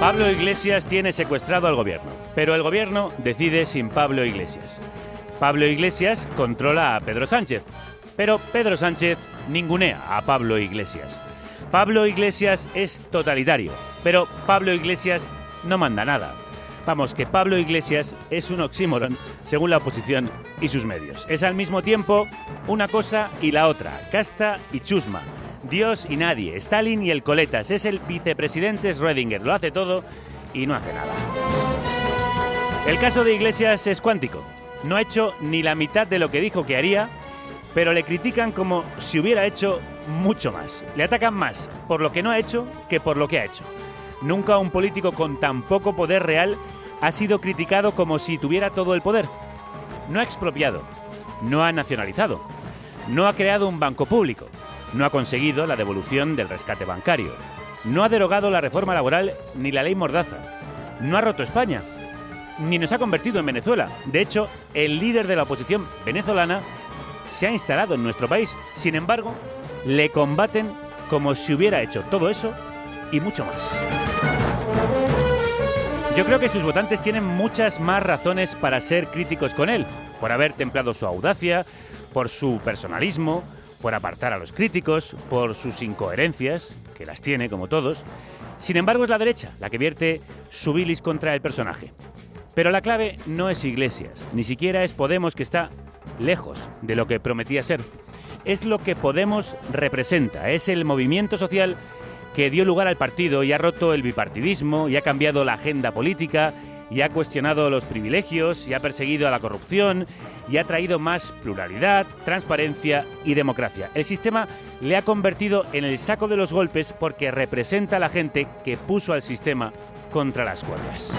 Pablo Iglesias tiene secuestrado al gobierno, pero el gobierno decide sin Pablo Iglesias. Pablo Iglesias controla a Pedro Sánchez, pero Pedro Sánchez ningunea a Pablo Iglesias. Pablo Iglesias es totalitario, pero Pablo Iglesias no manda nada. Vamos, que Pablo Iglesias es un oxímoron según la oposición y sus medios. Es al mismo tiempo una cosa y la otra, casta y chusma. Dios y nadie, Stalin y el coletas, es el vicepresidente Schrödinger, lo hace todo y no hace nada. El caso de Iglesias es cuántico. No ha hecho ni la mitad de lo que dijo que haría, pero le critican como si hubiera hecho mucho más. Le atacan más por lo que no ha hecho que por lo que ha hecho. Nunca un político con tan poco poder real ha sido criticado como si tuviera todo el poder. No ha expropiado, no ha nacionalizado, no ha creado un banco público, no ha conseguido la devolución del rescate bancario, no ha derogado la reforma laboral ni la ley Mordaza, no ha roto España, ni nos ha convertido en Venezuela. De hecho, el líder de la oposición venezolana se ha instalado en nuestro país. Sin embargo, le combaten como si hubiera hecho todo eso y mucho más. Yo creo que sus votantes tienen muchas más razones para ser críticos con él, por haber templado su audacia, por su personalismo, por apartar a los críticos, por sus incoherencias, que las tiene como todos. Sin embargo, es la derecha la que vierte su bilis contra el personaje. Pero la clave no es Iglesias, ni siquiera es Podemos que está lejos de lo que prometía ser. Es lo que Podemos representa, es el movimiento social que dio lugar al partido y ha roto el bipartidismo y ha cambiado la agenda política y ha cuestionado los privilegios y ha perseguido a la corrupción y ha traído más pluralidad, transparencia y democracia. El sistema le ha convertido en el saco de los golpes porque representa a la gente que puso al sistema contra las cuerdas.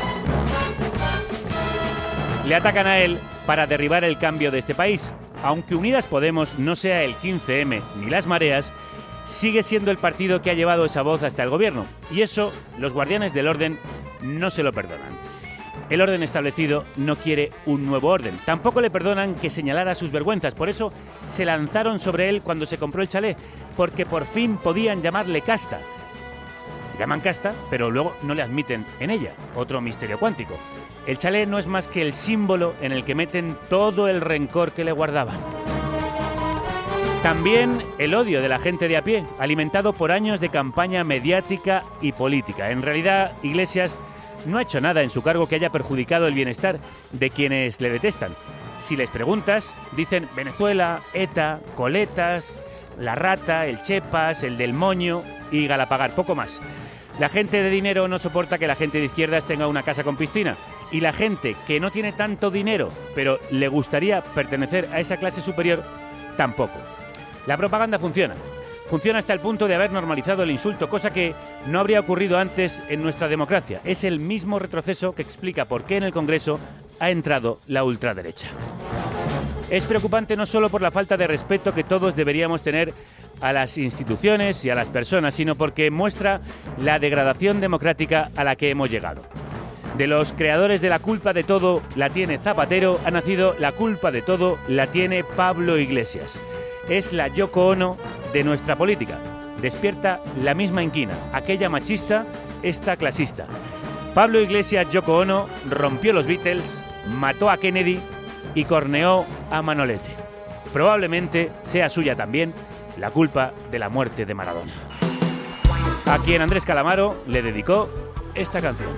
Le atacan a él para derribar el cambio de este país. Aunque Unidas Podemos no sea el 15M ni las mareas, sigue siendo el partido que ha llevado esa voz hasta el gobierno. Y eso los guardianes del orden no se lo perdonan. El orden establecido no quiere un nuevo orden. Tampoco le perdonan que señalara sus vergüenzas. Por eso se lanzaron sobre él cuando se compró el chalet, porque por fin podían llamarle casta. Llaman casta, pero luego no le admiten en ella. Otro misterio cuántico. El chalet no es más que el símbolo en el que meten todo el rencor que le guardaban. También el odio de la gente de a pie, alimentado por años de campaña mediática y política. En realidad, Iglesias no ha hecho nada en su cargo que haya perjudicado el bienestar de quienes le detestan. Si les preguntas, dicen Venezuela, ETA, Coletas, La Rata, el Chepas, el del Moño y Galapagar, poco más. La gente de dinero no soporta que la gente de izquierdas tenga una casa con piscina. Y la gente que no tiene tanto dinero, pero le gustaría pertenecer a esa clase superior, tampoco. La propaganda funciona. Funciona hasta el punto de haber normalizado el insulto, cosa que no habría ocurrido antes en nuestra democracia. Es el mismo retroceso que explica por qué en el Congreso ha entrado la ultraderecha. Es preocupante no solo por la falta de respeto que todos deberíamos tener a las instituciones y a las personas, sino porque muestra la degradación democrática a la que hemos llegado. De los creadores de la culpa de todo la tiene Zapatero, ha nacido la culpa de todo la tiene Pablo Iglesias. Es la Yoko Ono de nuestra política. Despierta la misma inquina, aquella machista, esta clasista. Pablo Iglesias Yoko Ono rompió los Beatles, mató a Kennedy y corneó a Manolete. Probablemente sea suya también la culpa de la muerte de Maradona. A quien Andrés Calamaro le dedicó esta canción.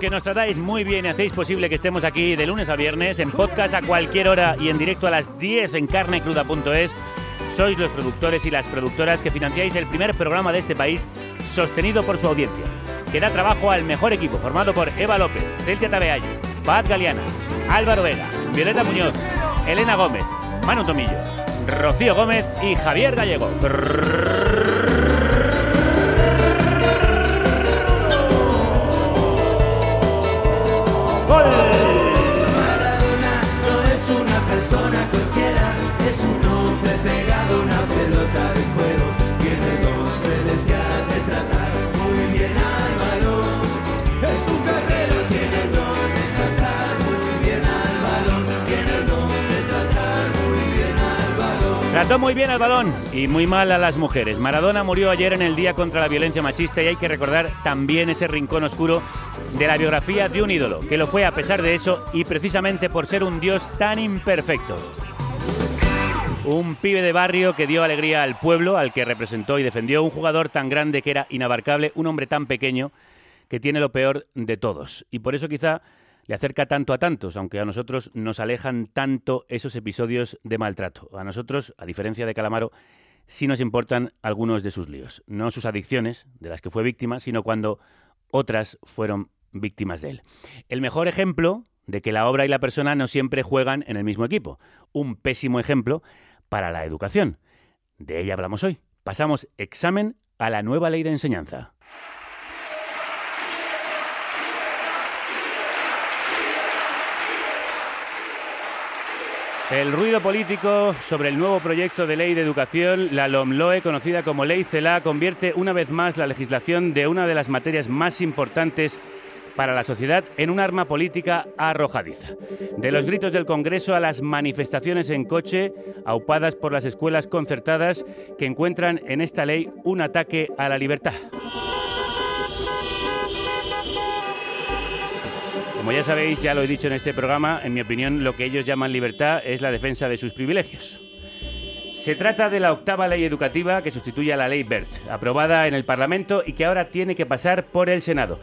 Que nos tratáis muy bien y hacéis posible que estemos aquí de lunes a viernes, en podcast a cualquier hora y en directo a las 10 en carnecruda.es, sois los productores y las productoras que financiáis el primer programa de este país sostenido por su audiencia, que da trabajo al mejor equipo formado por Eva López, Celtia Tabeayo, Paz Galeana, Álvaro Vega, Violeta Muñoz, Elena Gómez, Manu Tomillo, Rocío Gómez y Javier Gallego. Maradona no es una persona cualquiera, es un hombre pegado a una pelota de cuero. Tiene el don celestial de tratar muy bien al balón. Es un guerrero, tiene el don de tratar muy bien al balón. Tiene el don de tratar muy bien al balón. Trató muy bien al balón y muy mal a las mujeres. Maradona murió ayer en el Día contra la Violencia Machista y hay que recordar también ese rincón oscuro de la biografía de un ídolo, que lo fue a pesar de eso y precisamente por ser un dios tan imperfecto. Un pibe de barrio que dio alegría al pueblo, al que representó y defendió, un jugador tan grande que era inabarcable, un hombre tan pequeño que tiene lo peor de todos. Y por eso quizá le acerca tanto a tantos, aunque a nosotros nos alejan tanto esos episodios de maltrato. A nosotros, a diferencia de Calamaro, sí nos importan algunos de sus líos. No sus adicciones, de las que fue víctima, sino cuando otras fueron víctimas de él. El mejor ejemplo de que la obra y la persona no siempre juegan en el mismo equipo. Un pésimo ejemplo para la educación. De ella hablamos hoy. Pasamos examen a la nueva ley de enseñanza. El ruido político sobre el nuevo proyecto de ley de educación, la LOMLOE, conocida como Ley CELA, convierte una vez más la legislación de una de las materias más importantes para la sociedad en un arma política arrojadiza. De los gritos del Congreso a las manifestaciones en coche, aupadas por las escuelas concertadas, que encuentran en esta ley un ataque a la libertad. Como ya sabéis, ya lo he dicho en este programa, en mi opinión lo que ellos llaman libertad es la defensa de sus privilegios. Se trata de la octava ley educativa que sustituye a la ley BERT, aprobada en el Parlamento y que ahora tiene que pasar por el Senado.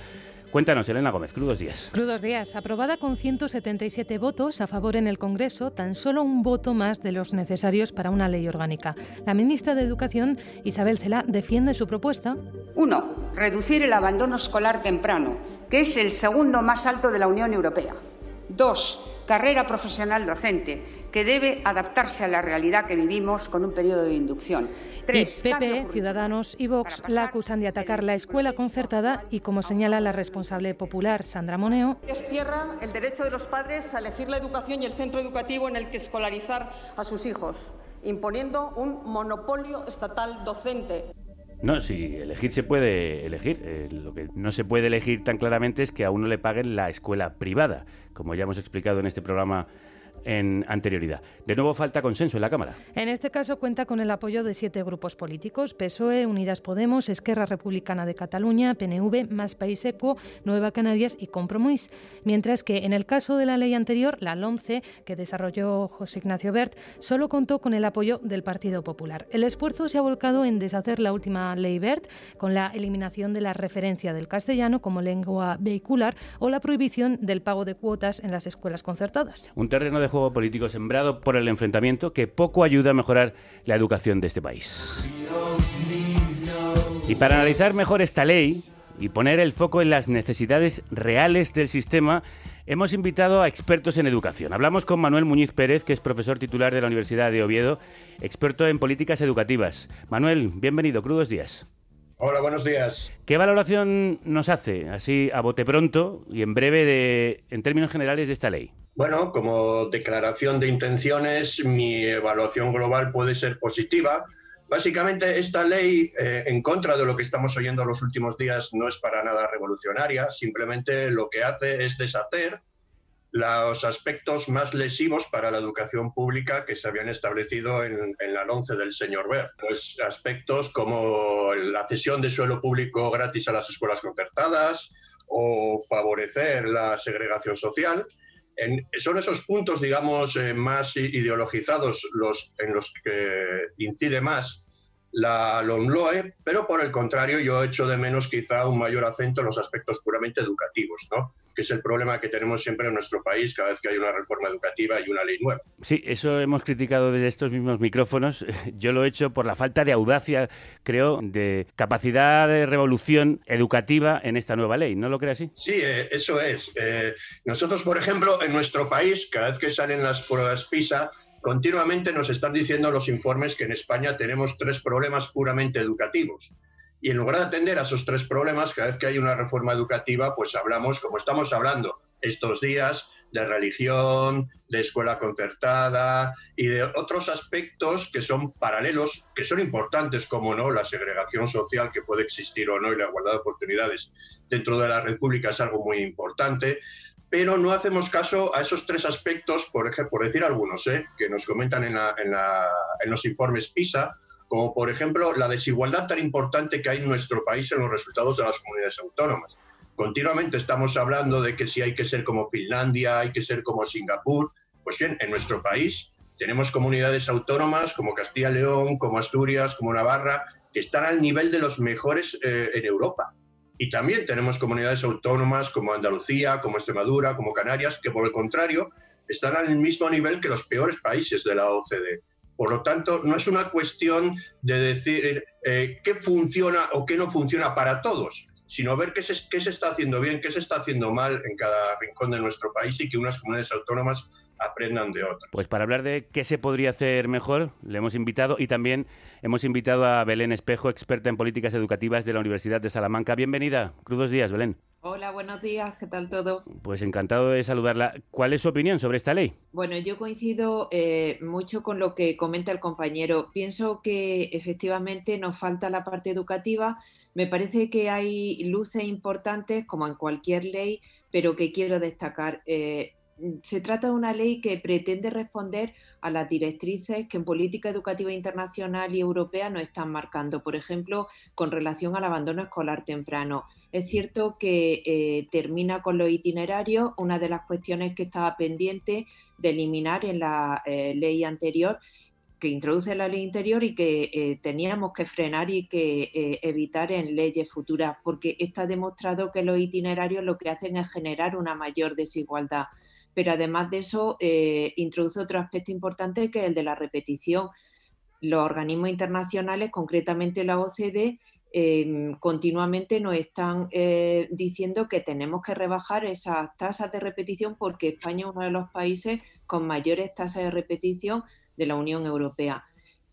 Cuéntanos, Elena Gómez, crudos días. Crudos días. Aprobada con 177 votos a favor en el Congreso, tan solo un voto más de los necesarios para una ley orgánica. La ministra de Educación, Isabel Cela, defiende su propuesta. Uno, reducir el abandono escolar temprano, que es el segundo más alto de la Unión Europea. Dos, carrera profesional docente, que debe adaptarse a la realidad que vivimos con un periodo de inducción. Tres, y PP, Ciudadanos y Vox la acusan de atacar la escuela concertada y, como señala la responsable popular Sandra Moneo, Destierra el derecho de los padres a elegir la educación y el centro educativo en el que escolarizar a sus hijos, imponiendo un monopolio estatal docente. No, si elegir se puede elegir. Eh, lo que no se puede elegir tan claramente es que a uno le paguen la escuela privada, como ya hemos explicado en este programa en anterioridad. De nuevo falta consenso en la Cámara. En este caso cuenta con el apoyo de siete grupos políticos, PSOE, Unidas Podemos, Esquerra Republicana de Cataluña, PNV, Más País Eco, Nueva Canarias y Compromís. Mientras que en el caso de la ley anterior, la LOMCE, que desarrolló José Ignacio Bert, solo contó con el apoyo del Partido Popular. El esfuerzo se ha volcado en deshacer la última ley Bert, con la eliminación de la referencia del castellano como lengua vehicular o la prohibición del pago de cuotas en las escuelas concertadas. Un terreno de juego político sembrado por el enfrentamiento que poco ayuda a mejorar la educación de este país. Y para analizar mejor esta ley y poner el foco en las necesidades reales del sistema, hemos invitado a expertos en educación. Hablamos con Manuel Muñiz Pérez, que es profesor titular de la Universidad de Oviedo, experto en políticas educativas. Manuel, bienvenido, crudos días. Hola, buenos días. ¿Qué valoración nos hace, así a bote pronto y en breve, de, en términos generales, de esta ley? Bueno, como declaración de intenciones, mi evaluación global puede ser positiva. Básicamente, esta ley, eh, en contra de lo que estamos oyendo los últimos días, no es para nada revolucionaria. Simplemente lo que hace es deshacer los aspectos más lesivos para la educación pública que se habían establecido en, en la 11 del señor Ver. Aspectos como la cesión de suelo público gratis a las escuelas concertadas o favorecer la segregación social. Son esos puntos, digamos, eh, más ideologizados los, en los que incide más la LOMLOE, pero por el contrario yo echo de menos quizá un mayor acento en los aspectos puramente educativos, ¿no? Que es el problema que tenemos siempre en nuestro país cada vez que hay una reforma educativa y una ley nueva. Sí, eso hemos criticado desde estos mismos micrófonos. Yo lo he hecho por la falta de audacia, creo, de capacidad de revolución educativa en esta nueva ley. ¿No lo cree así? Sí, eh, eso es. Eh, nosotros, por ejemplo, en nuestro país, cada vez que salen las pruebas PISA, continuamente nos están diciendo los informes que en España tenemos tres problemas puramente educativos. Y en lugar de atender a esos tres problemas, cada vez que hay una reforma educativa, pues hablamos, como estamos hablando estos días, de religión, de escuela concertada y de otros aspectos que son paralelos, que son importantes, como no, la segregación social que puede existir o no y la igualdad de oportunidades dentro de la República es algo muy importante, pero no hacemos caso a esos tres aspectos, por, ejemplo, por decir algunos, ¿eh? que nos comentan en, la, en, la, en los informes PISA, como por ejemplo la desigualdad tan importante que hay en nuestro país en los resultados de las comunidades autónomas. Continuamente estamos hablando de que si hay que ser como Finlandia, hay que ser como Singapur. Pues bien, en nuestro país tenemos comunidades autónomas como Castilla y León, como Asturias, como Navarra, que están al nivel de los mejores eh, en Europa. Y también tenemos comunidades autónomas como Andalucía, como Extremadura, como Canarias, que por el contrario están al mismo nivel que los peores países de la OCDE. Por lo tanto, no es una cuestión de decir eh, qué funciona o qué no funciona para todos, sino ver qué se, qué se está haciendo bien, qué se está haciendo mal en cada rincón de nuestro país y que unas comunidades autónomas aprendan de otras. Pues para hablar de qué se podría hacer mejor, le hemos invitado y también hemos invitado a Belén Espejo, experta en políticas educativas de la Universidad de Salamanca. Bienvenida. Crudos días, Belén. Hola, buenos días, ¿qué tal todo? Pues encantado de saludarla. ¿Cuál es su opinión sobre esta ley? Bueno, yo coincido eh, mucho con lo que comenta el compañero. Pienso que efectivamente nos falta la parte educativa. Me parece que hay luces importantes, como en cualquier ley, pero que quiero destacar. Eh, se trata de una ley que pretende responder a las directrices que en política educativa internacional y europea nos están marcando, por ejemplo, con relación al abandono escolar temprano. Es cierto que eh, termina con los itinerarios, una de las cuestiones que estaba pendiente de eliminar en la eh, ley anterior que introduce la ley interior y que eh, teníamos que frenar y que evitar en leyes futuras, porque está demostrado que los itinerarios lo que hacen es generar una mayor desigualdad pero además de eso eh, introduce otro aspecto importante que es el de la repetición. Los organismos internacionales, concretamente la OCDE, em, continuamente nos están eh, diciendo que tenemos que rebajar esas tasas de repetición porque España es uno de los países con mayores tasas de repetición de la Unión Europea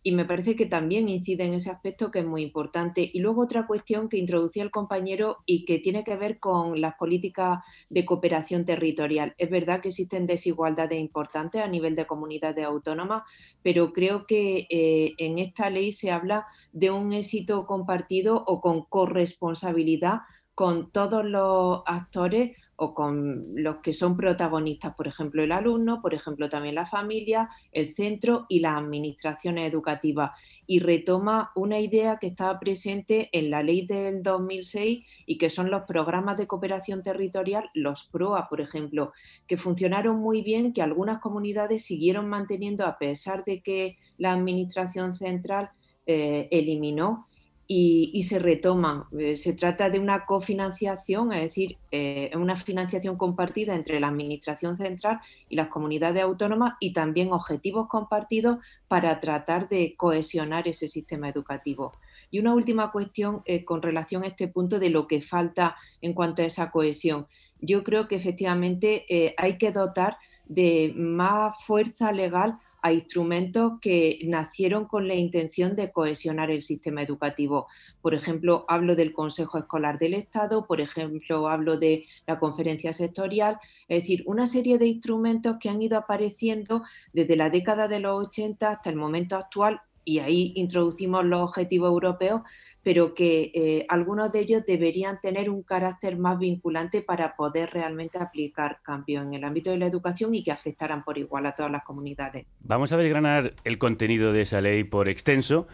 y me parece que también incide en ese aspecto que es muy importante. Y luego otra cuestión que introducía el compañero y que tiene que ver con las políticas de cooperación territorial. Es verdad que existen desigualdades importantes a nivel de comunidades autónomas, pero creo que eh, en esta ley se habla de un éxito compartido o con corresponsabilidad con todos los actores o con los que son protagonistas, por ejemplo, el alumno, por ejemplo, también la familia, el centro y las administraciones educativas. Y retoma una idea que estaba presente en la ley del 2006 y que son los programas de cooperación territorial, los PROA, por ejemplo, que funcionaron muy bien, que algunas comunidades siguieron manteniendo a pesar de que la administración central eh, eliminó y, se retoman. Eh, se trata de una cofinanciación, es decir, eh, una financiación compartida entre la Administración Central y las comunidades autónomas y también objetivos compartidos para tratar de cohesionar ese sistema educativo. Y una última cuestión eh, con relación a este punto de lo que falta en cuanto a esa cohesión. Yo creo que efectivamente hay que dotar de más fuerza legal a instrumentos que nacieron con la intención de cohesionar el sistema educativo. Por ejemplo, hablo del Consejo Escolar del Estado, por ejemplo, hablo de la conferencia sectorial, es decir, una serie de instrumentos que han ido apareciendo desde la década de los 80 hasta el momento actual y ahí introducimos los objetivos europeos, pero que eh, algunos de ellos deberían tener un carácter más vinculante para poder realmente aplicar cambios en el ámbito de la educación y que afectaran por igual a todas las comunidades. Vamos a desgranar el contenido de esa ley por extenso,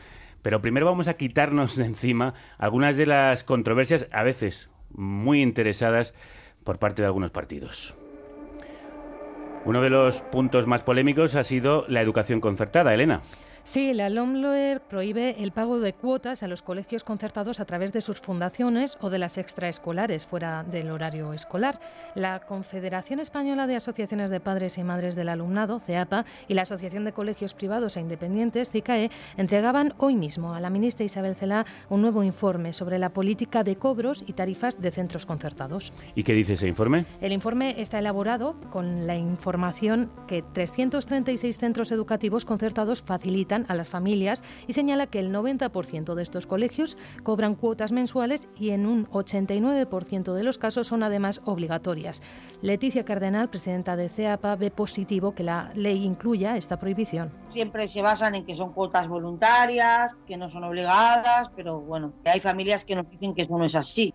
pero primero vamos a quitarnos de encima algunas de las controversias, a veces muy interesadas, por parte de algunos partidos. Uno de los puntos más polémicos ha sido la educación concertada, Elena. Sí, la LOMLOE prohíbe el pago de cuotas a los colegios concertados a través de sus fundaciones o de las extraescolares fuera del horario escolar. La Confederación Española de Asociaciones de Padres y Madres del Alumnado, CEAPA, y la Asociación de Colegios Privados e Independientes, CICAE, entregaban hoy mismo a la ministra Isabel Celá un nuevo informe sobre la política de cobros y tarifas de centros concertados. ¿Y qué dice ese informe? El informe está elaborado con la información que 336 centros educativos concertados facilitan a las familias y señala que el 90% de estos colegios cobran cuotas mensuales y en un 89% de los casos son además obligatorias. Leticia Cardenal, presidenta de CEAPA, ve positivo que la ley incluya esta prohibición. Siempre se basan en que son cuotas voluntarias, que no son obligadas, pero bueno, hay familias que nos dicen que eso no es así.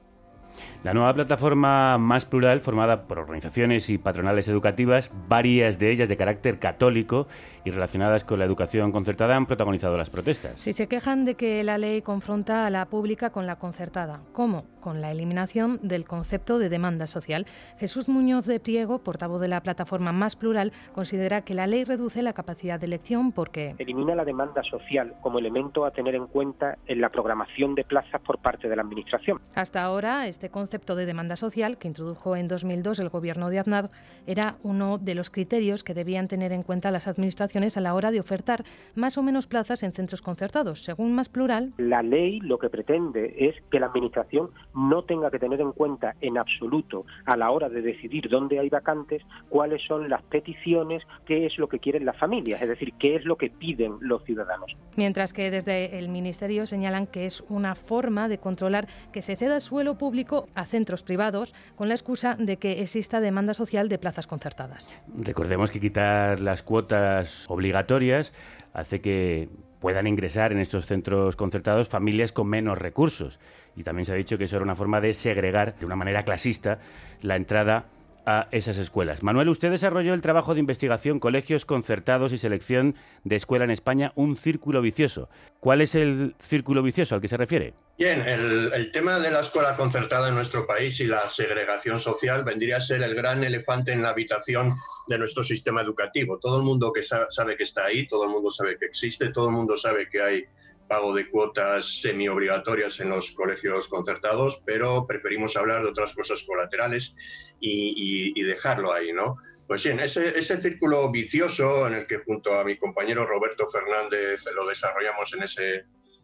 La nueva plataforma más plural, formada por organizaciones y patronales educativas, varias de ellas de carácter católico y relacionadas con la educación concertada, han protagonizado las protestas. Si se quejan de que la ley confronta a la pública con la concertada. ¿Cómo? Con la eliminación del concepto de demanda social. Jesús Muñoz de Priego, portavoz de la plataforma más plural, considera que la ley reduce la capacidad de elección porque... Elimina la demanda social como elemento a tener en cuenta en la programación de plazas por parte de la Administración. Hasta ahora, este concepto de demanda social, que introdujo en 2002 el gobierno de Aznar, era uno de los criterios que debían tener en cuenta las administraciones a la hora de ofertar más o menos plazas en centros concertados. Según Más Plural. La ley lo que pretende es que la Administración no tenga que tener en cuenta en absoluto a la hora de decidir dónde hay vacantes cuáles son las peticiones, qué es lo que quieren las familias, es decir, qué es lo que piden los ciudadanos. Mientras que desde el Ministerio señalan que es una forma de controlar que se ceda suelo público a centros privados con la excusa de que exista demanda social de plazas concertadas. Recordemos que quitar las cuotas obligatorias hace que puedan ingresar en estos centros concertados familias con menos recursos. Y también se ha dicho que eso era una forma de segregar de una manera clasista la entrada a esas escuelas. Manuel, usted desarrolló el trabajo de investigación Colegios Concertados y Selección de Escuela en España, un círculo vicioso. ¿Cuál es el círculo vicioso al que se refiere? Bien, el, tema de la escuela concertada en nuestro país y la segregación social vendría a ser el gran elefante en la habitación de nuestro sistema educativo. Todo el mundo que sabe que está ahí, todo el mundo sabe que existe, todo el mundo sabe que hay pago de cuotas semi-obligatorias en los colegios concertados, pero preferimos hablar de otras cosas colaterales y, dejarlo ahí, ¿no? Pues bien, ese, ese, círculo vicioso en el que junto a mi compañero Roberto Fernández lo desarrollamos en ese,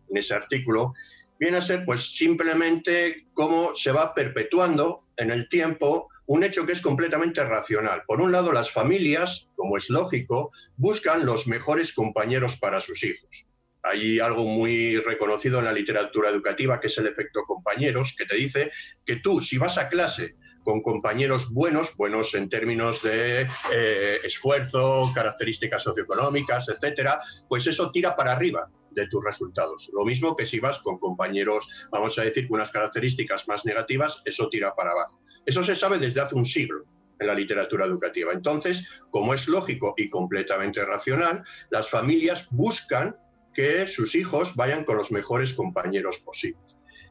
en ese artículo, viene a ser pues simplemente cómo se va perpetuando en el tiempo un hecho que es completamente racional. Por un lado, las familias, como es lógico, buscan los mejores compañeros para sus hijos. Hay algo muy reconocido en la literatura educativa que es el efecto compañeros, que te dice que tú, si vas a clase con compañeros buenos, buenos en términos de eh, esfuerzo, características socioeconómicas, etcétera, pues eso tira para arriba. de tus resultados. Lo mismo que si vas con compañeros, vamos a decir, con unas características más negativas, eso tira para abajo. Eso se sabe desde hace un siglo en la literatura educativa. Entonces, como es lógico y completamente racional, las familias buscan que sus hijos vayan con los mejores compañeros posibles.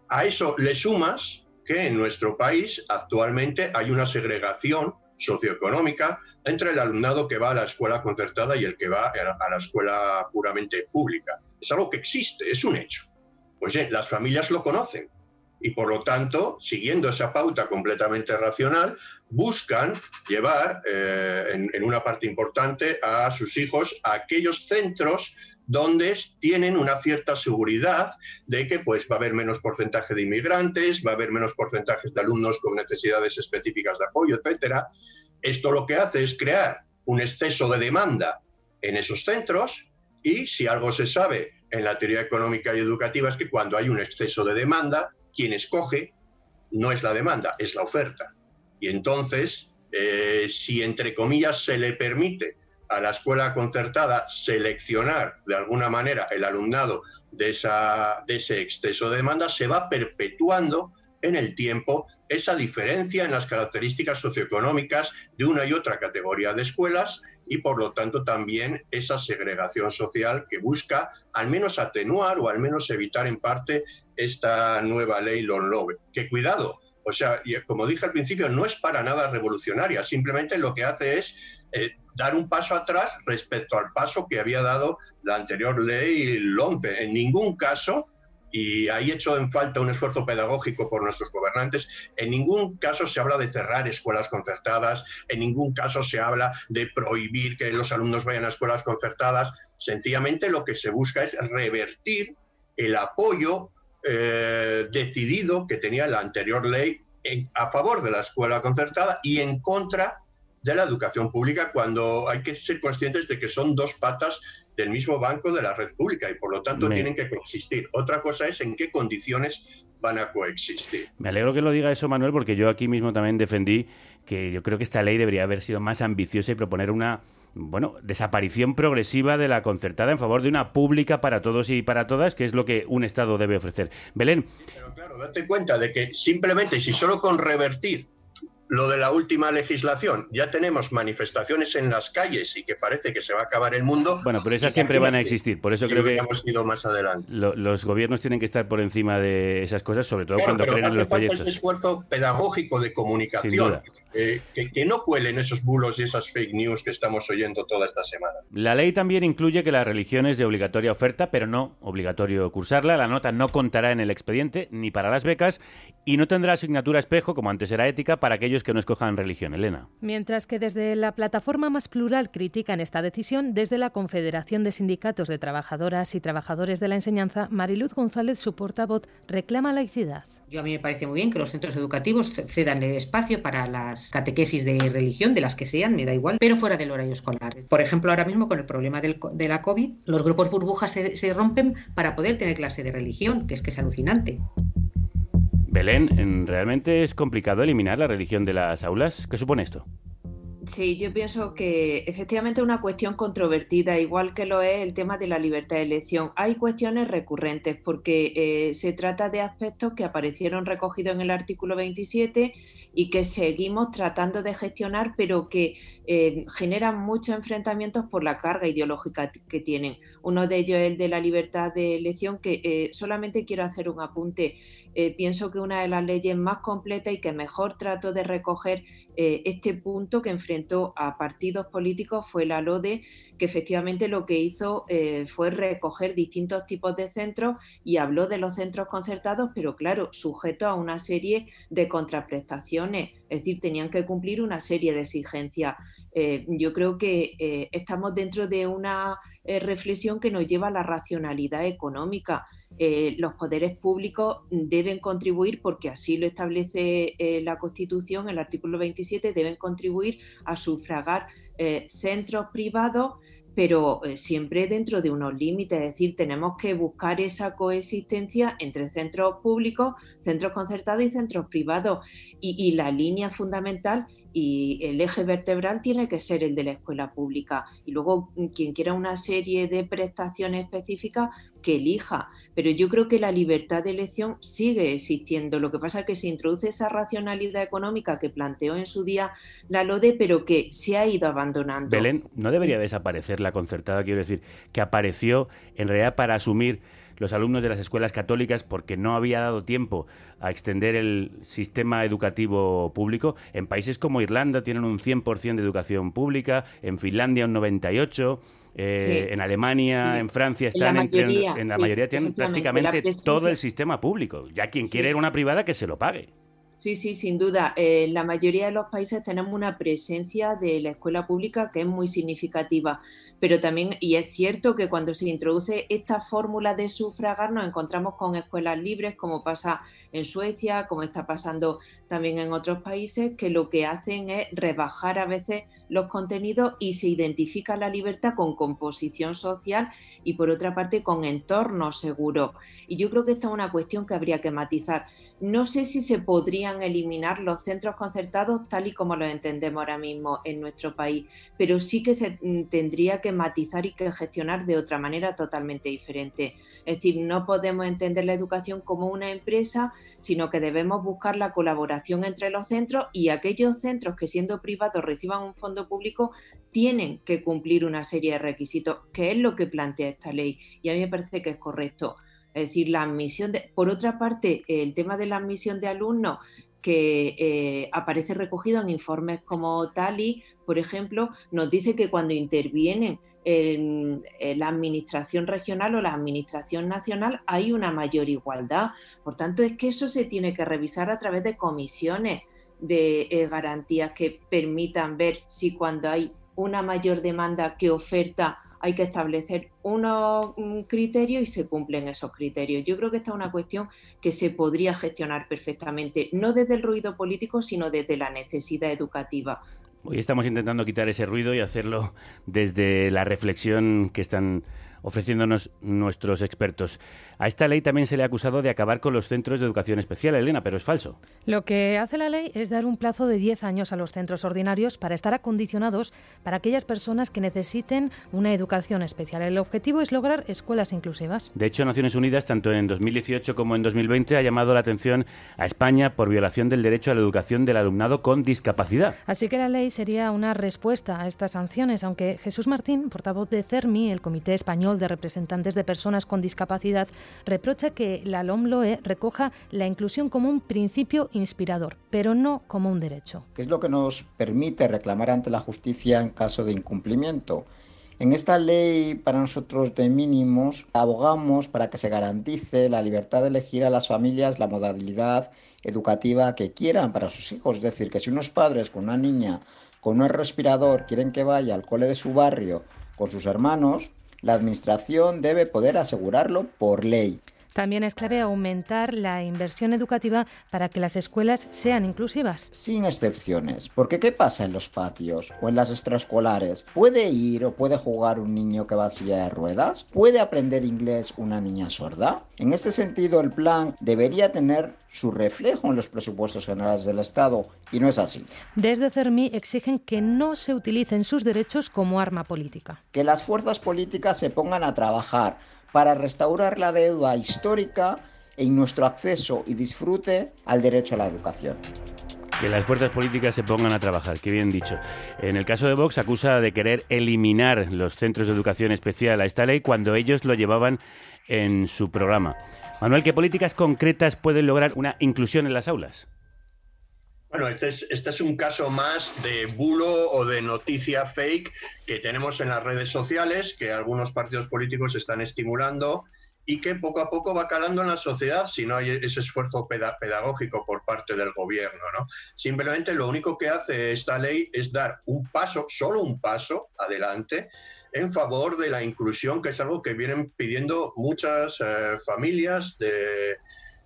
A eso le sumas que en nuestro país actualmente hay una segregación socioeconómica entre el alumnado que va a la escuela concertada y el que va a la escuela puramente pública. Es algo que existe, es un hecho. Pues bien, las familias lo conocen y por lo tanto, siguiendo esa pauta completamente racional, buscan llevar eh, en, en, una parte importante a sus hijos a aquellos centros donde tienen una cierta seguridad de que pues, va a haber menos porcentaje de inmigrantes, va a haber menos porcentajes de alumnos con necesidades específicas de apoyo, etcétera. Esto lo que hace es crear un exceso de demanda en esos centros y si algo se sabe en la teoría económica y educativa es que cuando hay un exceso de demanda, quien escoge no es la demanda, es la oferta. Y entonces, eh, si entre comillas se le permite a la escuela concertada seleccionar de alguna manera el alumnado de, esa, de ese exceso de demanda, se va perpetuando en el tiempo esa diferencia en las características socioeconómicas de una y otra categoría de escuelas y por lo tanto también esa segregación social que busca al menos atenuar o al menos evitar en parte esta nueva ley Lonlove. Que cuidado, o sea, como dije al principio, no es para nada revolucionaria, simplemente lo que hace es eh, dar un paso atrás respecto al paso que había dado la anterior ley LONCE. En ningún caso y ahí hecho en falta un esfuerzo pedagógico por nuestros gobernantes. En ningún caso se habla de cerrar escuelas concertadas, en ningún caso se habla de prohibir que los alumnos vayan a escuelas concertadas. Sencillamente lo que se busca es revertir el apoyo eh, decidido que tenía la anterior ley a favor de la escuela concertada y en contra de la educación pública cuando hay que ser conscientes de que son dos patas del mismo banco de la red pública y por lo tanto tienen que coexistir. Otra cosa es en qué condiciones van a coexistir. Me alegro que lo diga eso, Manuel, porque yo aquí mismo también defendí que yo creo que esta ley debería haber sido más ambiciosa y proponer una bueno, desaparición progresiva de la concertada en favor de una pública para todos y para todas, que es lo que un Estado debe ofrecer. Belén. Pero claro, date cuenta de que simplemente si solo con revertir lo de la última legislación. Ya tenemos manifestaciones en las calles y que parece que se va a acabar el mundo. Bueno, pero esas siempre van a existir. Por eso creo que hemos ido más adelante. los gobiernos tienen que estar por encima de esas cosas, sobre todo cuando creen en los proyectos. Ese esfuerzo pedagógico de comunicación. Eh, que, no cuelen esos bulos y esas fake news que estamos oyendo toda esta semana. La ley también incluye que la religión es de obligatoria oferta, pero no obligatorio cursarla. La nota no contará en el expediente ni para las becas y no tendrá asignatura espejo, como antes era ética, para aquellos que no escojan religión. Elena. Mientras que desde la plataforma más plural critican esta decisión, desde la Confederación de Sindicatos de Trabajadoras y Trabajadores de la Enseñanza, Mariluz González, su portavoz, reclama laicidad. Yo a mí me parece muy bien que los centros educativos cedan el espacio para las catequesis de religión, de las que sean, me da igual, pero fuera del horario escolar. Por ejemplo, ahora mismo con el problema de la COVID, los grupos burbujas se, se rompen para poder tener clase de religión, que es que es alucinante. Belén, ¿realmente es complicado eliminar la religión de las aulas? ¿Qué supone esto? Sí, yo pienso que efectivamente es una cuestión controvertida, igual que lo es el tema de la libertad de elección. Hay cuestiones recurrentes porque eh, se trata de aspectos que aparecieron recogidos en el artículo 27 y que seguimos tratando de gestionar, pero que eh, generan muchos enfrentamientos por la carga ideológica que tienen. Uno de ellos es el de la libertad de elección, que eh, solamente quiero hacer un apunte. pienso que una de las leyes más completas y que mejor trato de recoger eh, este punto que enfrentó a partidos políticos fue la LODE, que efectivamente lo que hizo eh, fue recoger distintos tipos de centros y habló de los centros concertados, pero claro, sujeto a una serie de contraprestaciones, es decir, tenían que cumplir una serie de exigencias. Eh, yo creo que estamos dentro de una reflexión que nos lleva a la racionalidad económica. Eh, los poderes públicos deben contribuir, porque así lo establece eh, la Constitución, el artículo 27, deben contribuir a sufragar eh, centros privados pero siempre dentro de unos límites, es decir, tenemos que buscar esa coexistencia entre centros públicos, centros concertados y centros privados. Y, y la línea fundamental y el eje vertebral tiene que ser el de la escuela pública. Y luego mm, quien quiera una serie de prestaciones específicas, que elija. Pero yo creo que la libertad de elección sigue existiendo. Lo que pasa es que se introduce esa racionalidad económica que planteó en su día la LODE, pero que se ha ido abandonando. Belén, no debería desaparecer la concertada, quiero decir, que apareció en realidad para asumir los alumnos de las escuelas católicas porque no había dado tiempo a extender el sistema educativo público. En países como Irlanda tienen un 100% de educación pública, en Finlandia un 98%. Eh, en Alemania, en Francia están la entre- mayoría, en la sí, mayoría tienen prácticamente todo el sistema público. Ya quien quiere ir a una privada que se lo pague. Sí, sí, sin duda. Eh, la mayoría de los países tenemos una presencia de la escuela pública que es muy significativa, pero también, y es cierto que cuando se introduce esta fórmula de sufragar nos encontramos con escuelas libres, como pasa en Suecia, como está pasando también en otros países, que lo que hacen es rebajar a veces los contenidos y se identifica la libertad con composición social y por otra parte con entorno seguro. Y yo creo que esta es una cuestión que habría que matizar. No sé si se podrían eliminar los centros concertados tal y como los entendemos ahora mismo en nuestro país, pero sí que se mm, tendría que matizar y que gestionar de otra manera totalmente diferente. Es decir, no podemos entender la educación como una empresa, sino que debemos buscar la colaboración entre los centros y aquellos centros que siendo privados reciban un fondo público tienen que cumplir una serie de requisitos, que es lo que plantea esta ley. Y a mí me parece que es correcto. Es decir, la admisión de. Por otra parte, el tema de la admisión de alumnos que eh, aparece recogido en informes como Tali, por ejemplo, nos dice que cuando intervienen en, la administración regional o la administración nacional hay una mayor igualdad. Por tanto, es que eso se tiene que revisar a través de comisiones de eh, garantías que permitan ver si cuando hay una mayor demanda que oferta hay que establecer unos mm, criterios y se cumplen esos criterios. Yo creo que esta es una cuestión que se podría gestionar perfectamente, no desde el ruido político, sino desde la necesidad educativa. Hoy estamos intentando quitar ese ruido y hacerlo desde la reflexión que están ofreciéndonos nuestros expertos. A esta ley también se le ha acusado de acabar con los centros de educación especial, Elena, pero es falso. Lo que hace la ley es dar un plazo de 10 años a los centros ordinarios para estar acondicionados para aquellas personas que necesiten una educación especial. El objetivo es lograr escuelas inclusivas. De hecho, Naciones Unidas, tanto en 2018 como en 2020, ha llamado la atención a España por violación del derecho a la educación del alumnado con discapacidad. Así que la ley sería una respuesta a estas sanciones, aunque Jesús Martín, portavoz de CERMI, el Comité Español de Representantes de Personas con Discapacidad, reprocha que la LOMLOE recoja la inclusión como un principio inspirador, pero no como un derecho. que es lo que nos permite reclamar ante la justicia en caso de incumplimiento. En esta ley para nosotros de mínimos abogamos para que se garantice la libertad de elegir a las familias la modalidad educativa que quieran para sus hijos. Es decir, que si unos padres con una niña con un respirador quieren que vaya al cole de su barrio con sus hermanos, la administración debe poder asegurarlo por ley. También es clave aumentar la inversión educativa para que las escuelas sean inclusivas. Sin excepciones. Porque ¿qué pasa en los patios o en las extraescolares? ¿Puede ir o puede jugar un niño que va a silla de ruedas? ¿Puede aprender inglés una niña sorda? En este sentido, el plan debería tener su reflejo en los presupuestos generales del Estado y no es así. Desde CERMI exigen que no se utilicen sus derechos como arma política. Que las fuerzas políticas se pongan a trabajar para restaurar la deuda histórica en nuestro acceso y disfrute al derecho a la educación. Que las fuerzas políticas se pongan a trabajar, qué bien dicho. En el caso de Vox acusa de querer eliminar los centros de educación especial a esta ley cuando ellos lo llevaban en su programa. Manuel, ¿qué políticas concretas pueden lograr una inclusión en las aulas? Bueno, este es, este es un caso más de bulo o de noticia fake que tenemos en las redes sociales, que algunos partidos políticos están estimulando y que poco a poco va calando en la sociedad si no hay ese esfuerzo peda- pedagógico por parte del gobierno. ¿no? Simplemente lo único que hace esta ley es dar un paso, solo un paso adelante en favor de la inclusión, que es algo que vienen pidiendo muchas eh, familias de,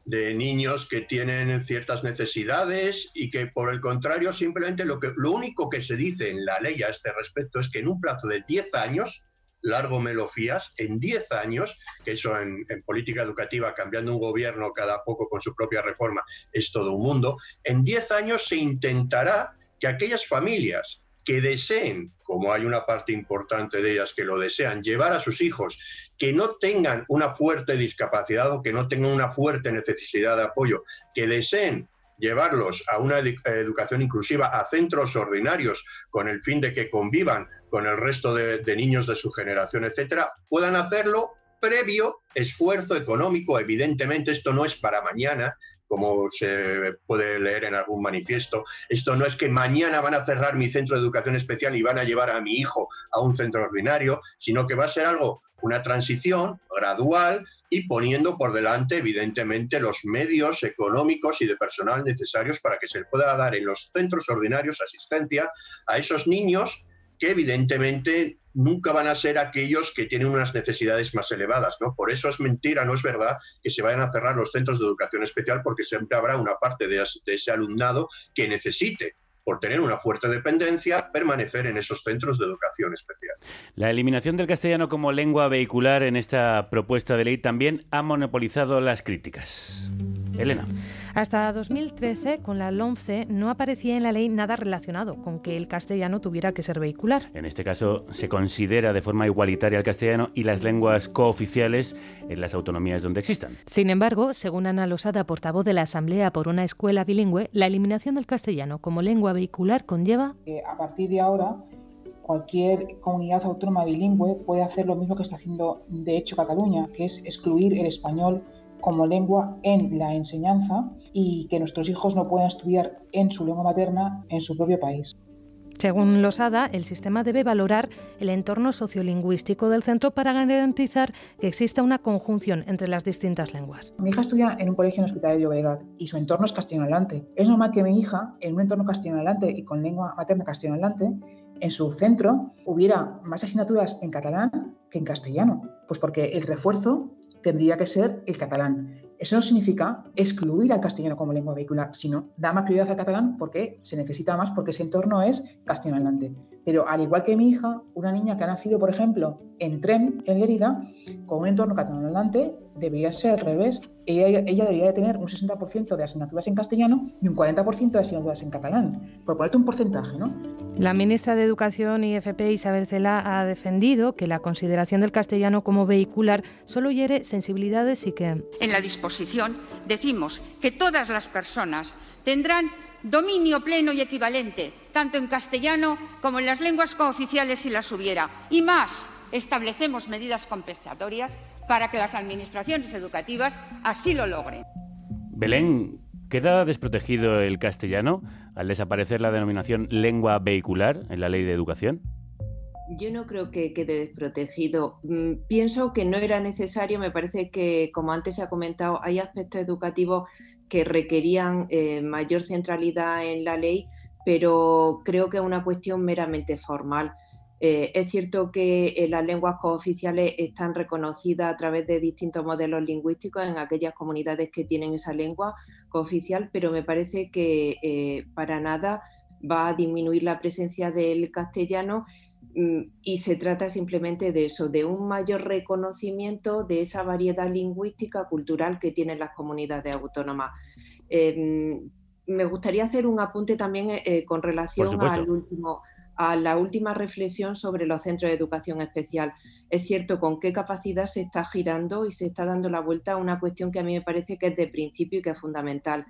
de niños que tienen ciertas necesidades y que por el contrario simplemente lo, que, lo único que se dice en la ley a este respecto es que en un plazo de 10 años, largo me lo fías, en 10 años, que eso en, en política educativa, cambiando un gobierno cada poco con su propia reforma, es todo un mundo, en 10 años se intentará que aquellas familias que deseen, como hay una parte importante de ellas que lo desean, llevar a sus hijos que no tengan una fuerte discapacidad o que no tengan una fuerte necesidad de apoyo, que deseen llevarlos a una educación inclusiva, a centros ordinarios, con el fin de que convivan con el resto de, niños de su generación, etcétera, puedan hacerlo previo esfuerzo económico. Evidentemente, esto no es para mañana, como se puede leer en algún manifiesto. Esto no es que mañana van a cerrar mi centro de educación especial y van a llevar a mi hijo a un centro ordinario, sino que va a ser algo, una transición gradual y poniendo por delante, evidentemente, los medios económicos y de personal necesarios para que se pueda dar en los centros ordinarios asistencia a esos niños que evidentemente nunca van a ser aquellos que tienen unas necesidades más elevadas, ¿no? Por eso es mentira, no es verdad que se vayan a cerrar los centros de educación especial porque siempre habrá una parte de, ese alumnado que necesite por tener una fuerte dependencia, permanecer en esos centros de educación especial. La eliminación del castellano como lengua vehicular en esta propuesta de ley también ha monopolizado las críticas. Elena. Hasta 2013, con la LOMCE, no aparecía en la ley nada relacionado con que el castellano tuviera que ser vehicular. En este caso, se considera de forma igualitaria el castellano y las lenguas cooficiales en las autonomías donde existan. Sin embargo, según Ana Losada, portavoz de la Asamblea por una escuela bilingüe, la eliminación del castellano como lengua vehicular conlleva... a partir de ahora, cualquier comunidad autónoma bilingüe puede hacer lo mismo que está haciendo de hecho Cataluña, que es excluir el español como lengua en la enseñanza y que nuestros hijos no puedan estudiar en su lengua materna en su propio país. Según Losada, el sistema debe valorar el entorno sociolingüístico del centro para garantizar que exista una conjunción entre las distintas lenguas. Mi hija estudia en un colegio en Hospital de Llobregat y su entorno es castellano-hablante. Es normal que mi hija, en un entorno castellano-hablante y con lengua materna castellano-hablante, en su centro hubiera más asignaturas en catalán que en castellano, pues porque el refuerzo tendría que ser el catalán. Eso no significa excluir al castellano como lengua vehicular, sino dar más prioridad al catalán porque se necesita más, porque ese entorno es castellano-hablante. Pero al igual que mi hija, una niña que ha nacido, por ejemplo, en Trem, en Lérida, con un entorno catalano-hablante, debería ser al revés. Ella, ella, debería de tener un 60% de asignaturas en castellano y un 40% de asignaturas en catalán, por ponerte un porcentaje, ¿no? La ministra de Educación y FP, Isabel Cela, ha defendido que la consideración del castellano como vehicular solo hiere sensibilidades y que... En la disposición decimos que todas las personas tendrán dominio pleno y equivalente, tanto en castellano como en las lenguas cooficiales si las hubiera. Y más, establecemos medidas compensatorias para que las administraciones educativas así lo logren. Belén, ¿queda desprotegido el castellano al desaparecer la denominación lengua vehicular en la ley de educación? Yo no creo que quede desprotegido. Mm, pienso que no era necesario, me parece que, como antes se ha comentado, hay aspectos educativos que requerían eh, mayor centralidad en la ley, pero creo que es una cuestión meramente formal. Eh, es cierto que eh, las lenguas cooficiales están reconocidas a través de distintos modelos lingüísticos en aquellas comunidades que tienen esa lengua cooficial, pero me parece que para nada va a disminuir la presencia del castellano mm, y se trata simplemente de eso, de un mayor reconocimiento de esa variedad lingüística cultural que tienen las comunidades autónomas. Me gustaría hacer un apunte también eh, con relación al último, a la última reflexión sobre los centros de educación especial. Es cierto con qué capacidad se está girando y se está dando la vuelta a una cuestión que a mí me parece que es de principio y que es fundamental.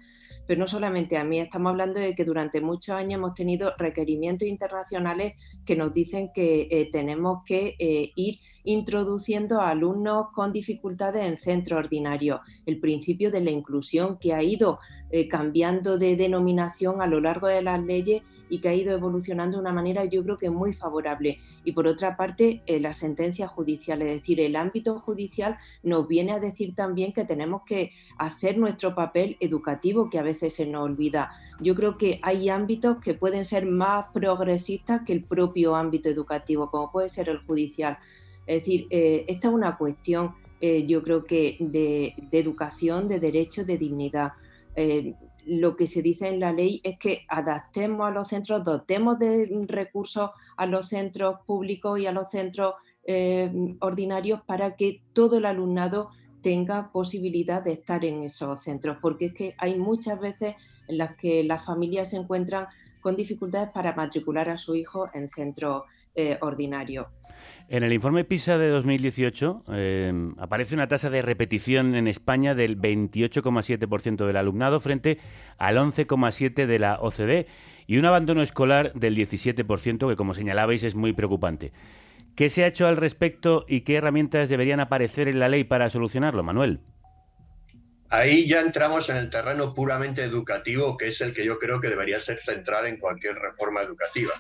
Pero no solamente a mí, estamos hablando de que durante muchos años hemos tenido requerimientos internacionales que nos dicen que eh, tenemos que eh, ir introduciendo a alumnos con dificultades en centro ordinario. El principio de la inclusión que ha ido eh, cambiando de denominación a lo largo de las leyes y que ha ido evolucionando de una manera yo creo que muy favorable. Y por otra parte, eh, la sentencia judicial, es decir, el ámbito judicial nos viene a decir también que tenemos que hacer nuestro papel educativo que a veces se nos olvida. Yo creo que hay ámbitos que pueden ser más progresistas que el propio ámbito educativo, como puede ser el judicial. Es decir, eh, esta es una cuestión, eh, yo creo que de, educación, de derechos, de dignidad. Lo que se dice en la ley es que adaptemos a los centros, dotemos de recursos a los centros públicos y a los centros eh, ordinarios para que todo el alumnado tenga posibilidad de estar en esos centros, porque es que hay muchas veces en las que las familias se encuentran con dificultades para matricular a su hijo en centro eh, ordinario. En el informe PISA de 2018 eh, aparece una tasa de repetición en España del 28,7% del alumnado frente al 11,7% de la OCDE y un abandono escolar del 17% que, como señalabais, es muy preocupante. ¿Qué se ha hecho al respecto y qué herramientas deberían aparecer en la ley para solucionarlo, Manuel? Ahí ya entramos en el terreno puramente educativo, que es el que yo creo que debería ser central en cualquier reforma educativa.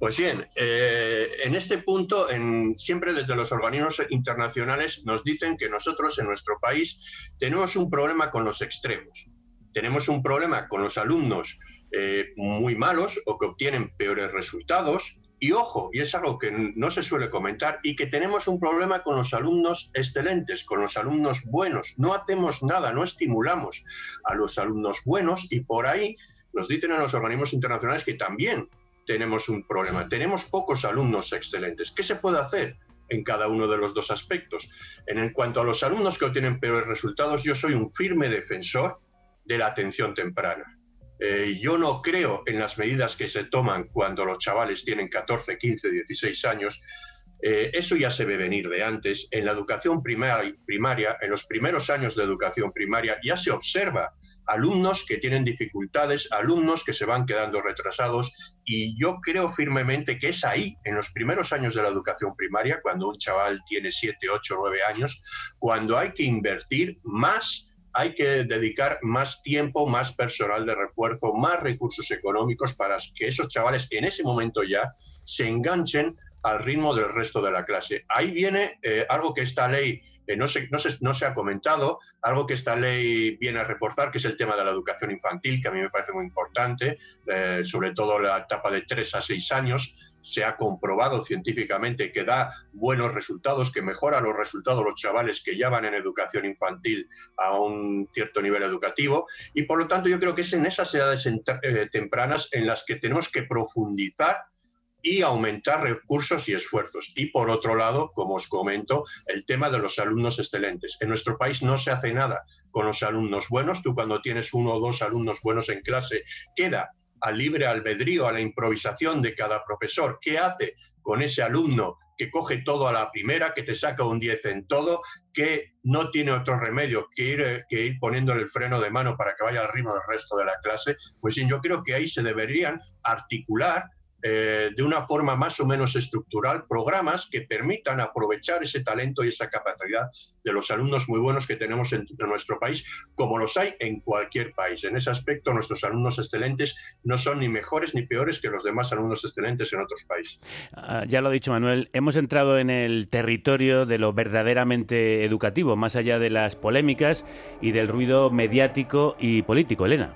Pues bien, eh, en este punto, siempre desde los organismos internacionales nos dicen que nosotros en nuestro país tenemos un problema con los extremos. Tenemos un problema con los alumnos eh, muy malos o que obtienen peores resultados. Y ojo, y es algo que no se suele comentar, y que tenemos un problema con los alumnos excelentes, con los alumnos buenos. No hacemos nada, no estimulamos a los alumnos buenos y por ahí nos dicen en los organismos internacionales que también tenemos un problema. Tenemos pocos alumnos excelentes. ¿Qué se puede hacer? en cada uno de los dos aspectos. En cuanto a los alumnos que obtienen peores resultados, yo soy un firme defensor de la atención temprana. Eh, yo no creo en las medidas que se toman cuando los chavales tienen 14, 15, 16 años. Eh, eso ya se ve venir de antes. En la educación primaria, en los primeros años de educación primaria, ya se observa alumnos que tienen dificultades, alumnos que se van quedando retrasados y yo creo firmemente que es ahí, en los primeros años de la educación primaria, cuando un chaval tiene 7, 8, 9 años, cuando hay que invertir más hay que dedicar más tiempo, más personal de refuerzo, más recursos económicos para que esos chavales en ese momento ya se enganchen al ritmo del resto de la clase. Ahí viene eh, algo que esta ley no, se, ha comentado, algo que esta ley viene a reforzar, que es el tema de la educación infantil, que a mí me parece muy importante, eh, sobre todo la etapa de 3 a 6 años. Se ha comprobado científicamente que da buenos resultados, que mejora los resultados los chavales que ya van en educación infantil a un cierto nivel educativo. Y por lo tanto yo creo que es en esas edades eh, tempranas en las que tenemos que profundizar y aumentar recursos y esfuerzos. Y por otro lado, como os comento, el tema de los alumnos excelentes. En nuestro país no se hace nada con los alumnos buenos. Tú cuando tienes uno o dos alumnos buenos en clase, queda al libre albedrío, a la improvisación de cada profesor. ¿Qué hace con ese alumno que coge todo a la primera, que te saca un 10 en todo, que no tiene otro remedio que ir, que ir poniéndole el freno de mano para que vaya al ritmo del resto de la clase? Pues yo creo que ahí se deberían articular eh, de una forma más o menos estructural programas que permitan aprovechar ese talento y esa capacidad de los alumnos muy buenos que tenemos en, nuestro país, como los hay en cualquier país. En ese aspecto, nuestros alumnos excelentes no son ni mejores ni peores que los demás alumnos excelentes en otros países. Ah, ya lo ha dicho Manuel, hemos entrado en el territorio de lo verdaderamente educativo, más allá de las polémicas y del ruido mediático y político. Elena.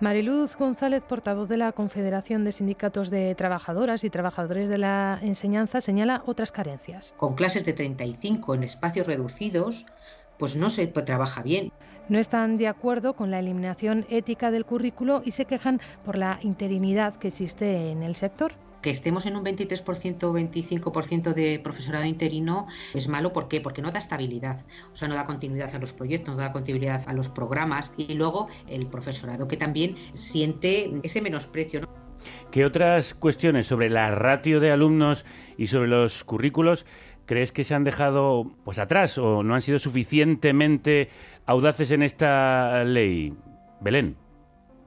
Mariluz González, portavoz de la Confederación de Sindicatos de Trabajadoras y Trabajadores de la Enseñanza, señala otras carencias. Con clases de 35 en espacios reducidos, pues no se trabaja bien. No están de acuerdo con la eliminación ética del currículo y se quejan por la interinidad que existe en el sector que estemos en un 23% o 25% de profesorado interino es malo. ¿Por qué? Porque no da estabilidad, o sea, no da continuidad a los proyectos, no da continuidad a los programas y luego el profesorado que también siente ese menosprecio. ¿Qué otras cuestiones sobre la ratio de alumnos y sobre los currículos crees que se han dejado pues atrás o no han sido suficientemente audaces en esta ley? Belén.